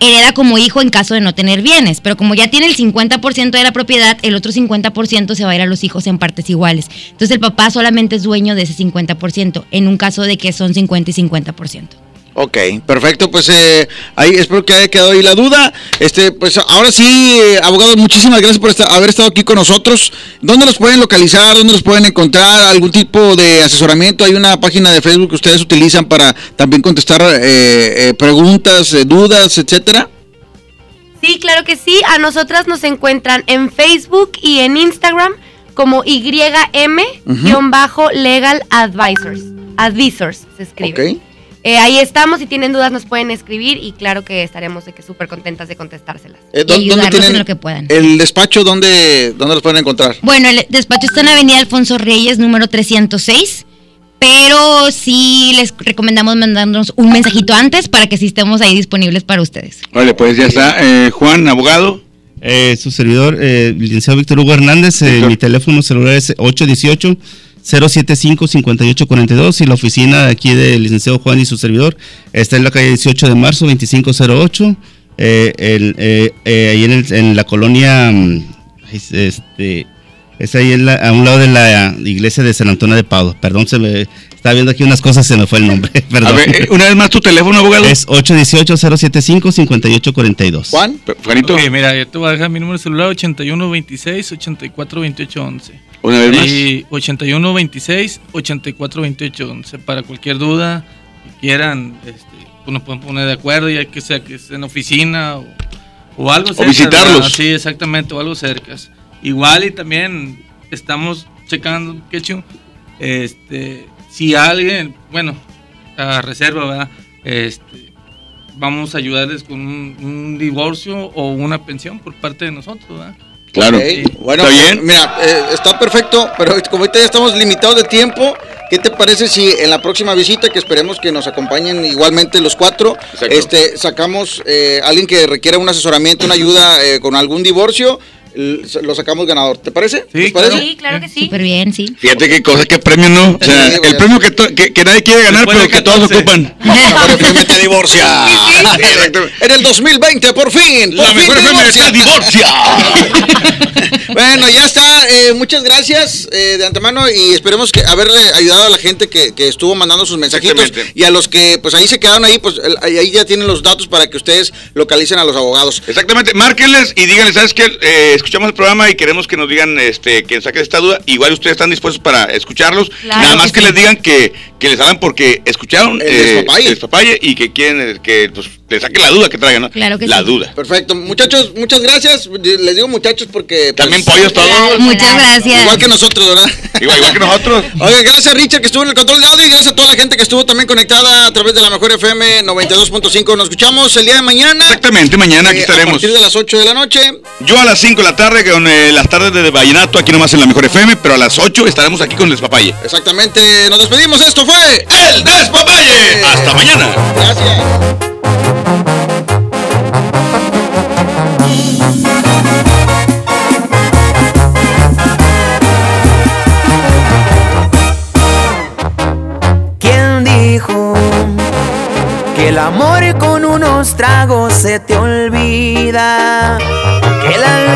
hereda como hijo en caso de no tener bienes, pero como ya tiene el 50% de la propiedad, el otro 50% se va a ir a los hijos en partes iguales. Entonces el papá solamente es dueño de ese 50%, en un caso de que son 50 y 50%. Ok, perfecto, pues eh, ahí espero que haya quedado ahí la duda. Este, pues ahora sí, eh, abogado, muchísimas gracias por haber estado aquí con nosotros. ¿Dónde los pueden localizar? ¿Dónde los pueden encontrar? ¿Algún tipo de asesoramiento? Hay una página de Facebook que ustedes utilizan para también contestar eh, preguntas, dudas, etcétera. Sí, claro que sí. A nosotras nos encuentran en Facebook y en Instagram como YM-Legal Advisors. Advisors se escribe. Ok. Eh, ahí estamos, si tienen dudas nos pueden escribir y claro que estaremos de que súper contentas de contestárselas. Eh, ¿Dónde tienen lo que puedan. ¿El despacho dónde, dónde los pueden encontrar? Bueno, el despacho está en Avenida Alfonso Reyes, número 306. Pero sí les recomendamos mandarnos un mensajito antes para que sí estemos ahí disponibles para ustedes. Vale, pues ya está. Eh, Juan, abogado. su servidor, licenciado Víctor Hugo Hernández, mi teléfono celular es 818 075-5842 y la oficina aquí del licenciado Juan y su servidor está en la calle 18 de marzo 2508, eh, eh, eh, ahí en, la colonia, mm, este, es ahí a un lado de la iglesia de San Antonio de Pau. Perdón, se me estaba viendo aquí unas cosas, se me fue el nombre. Perdón. A ver, una vez más tu teléfono, abogado. Es 818-075-5842. Juan, Juanito. mira, yo te voy a dejar mi número de celular 8126-842811. Una vez más. 81 26 84 28 11. Para cualquier duda que quieran, este, pues nos pueden poner de acuerdo, ya que sea que esté en oficina o, algo cerca. O visitarlos. Sí, exactamente, o algo cerca. Igual y también estamos checando, Quechu, este, si alguien, bueno, a reserva, ¿verdad? Este, vamos a ayudarles con un, un divorcio o una pensión por parte de nosotros, ¿verdad? Claro. Bueno, ¿Está bien? mira, eh, está perfecto, pero como ahorita ya estamos limitados de tiempo, ¿qué te parece si en la próxima visita, que esperemos que nos acompañen igualmente los cuatro, este, sacamos eh, alguien que requiera un asesoramiento, una ayuda eh, con algún divorcio? Lo sacamos ganador. ¿Te parece? Sí, ¿Les parece? Sí, claro que sí. Súper bien, sí. Fíjate qué cosa, qué premio, ¿no? O sea, Sí, el premio que, to- que, que nadie quiere ganar, Después pero que todos 14. ocupan. FM te divorcia. en el 2020, por fin. por La fin mejor FM divorcia. se divorcia. Bueno, ya está. Eh, muchas gracias eh, de antemano y esperemos que haberle ayudado a la gente que, que estuvo mandando sus mensajitos y a los que pues ahí se quedaron ahí, pues el- ahí ahí ya tienen los datos para que ustedes localicen a los abogados. Exactamente, márquenles y díganles, ¿sabes qué? Eh, escuchamos el programa y queremos que nos digan este, que saquen esta duda. Igual ustedes están dispuestos para escucharlos. Claro Nada más que que, sí. les digan que, que les hablan porque escucharon El eh, despapalle. el despapalle y que quieren eh, que pues, les saquen la duda que traigan, ¿no? Claro que la sí. duda. Perfecto, muchachos, muchas gracias. Les digo muchachos porque pues, También pollos todos. Muchas gracias. igual que nosotros, ¿verdad? Igual, igual que nosotros. Oye, gracias Richard que estuvo en el control de audio y gracias a toda la gente que estuvo también conectada a través de la mejor FM 92.5. Nos escuchamos el día de mañana. Exactamente, mañana aquí eh, A estaremos. partir de las 8 de la noche. Yo a las 5 de la tarde con eh, las tardes de Vallenato, aquí nomás en la mejor FM, pero a las 8 estaremos aquí con el despapalle. Exactamente, nos despedimos. Esto fue ¡El despapalle! ¡Hasta mañana! Gracias. ¿Quién dijo que el amor con unos tragos se te olvida? Que el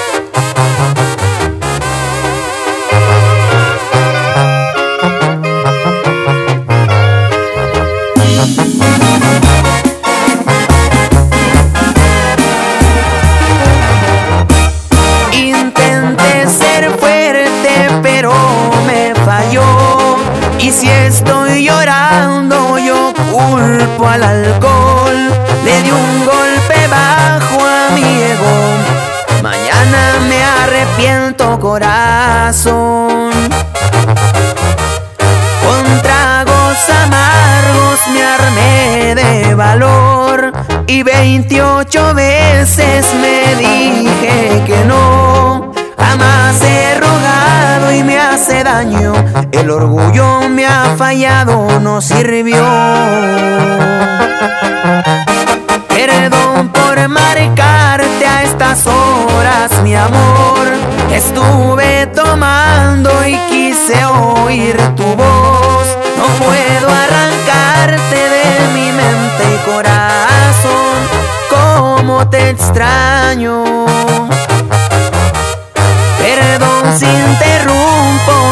El orgullo me ha fallado, no sirvió. Perdón por marcarte a estas horas, mi amor. Estuve tomando y quise oír tu voz. No puedo arrancarte de mi mente y corazón. Cómo te extraño. Perdón si interrumpo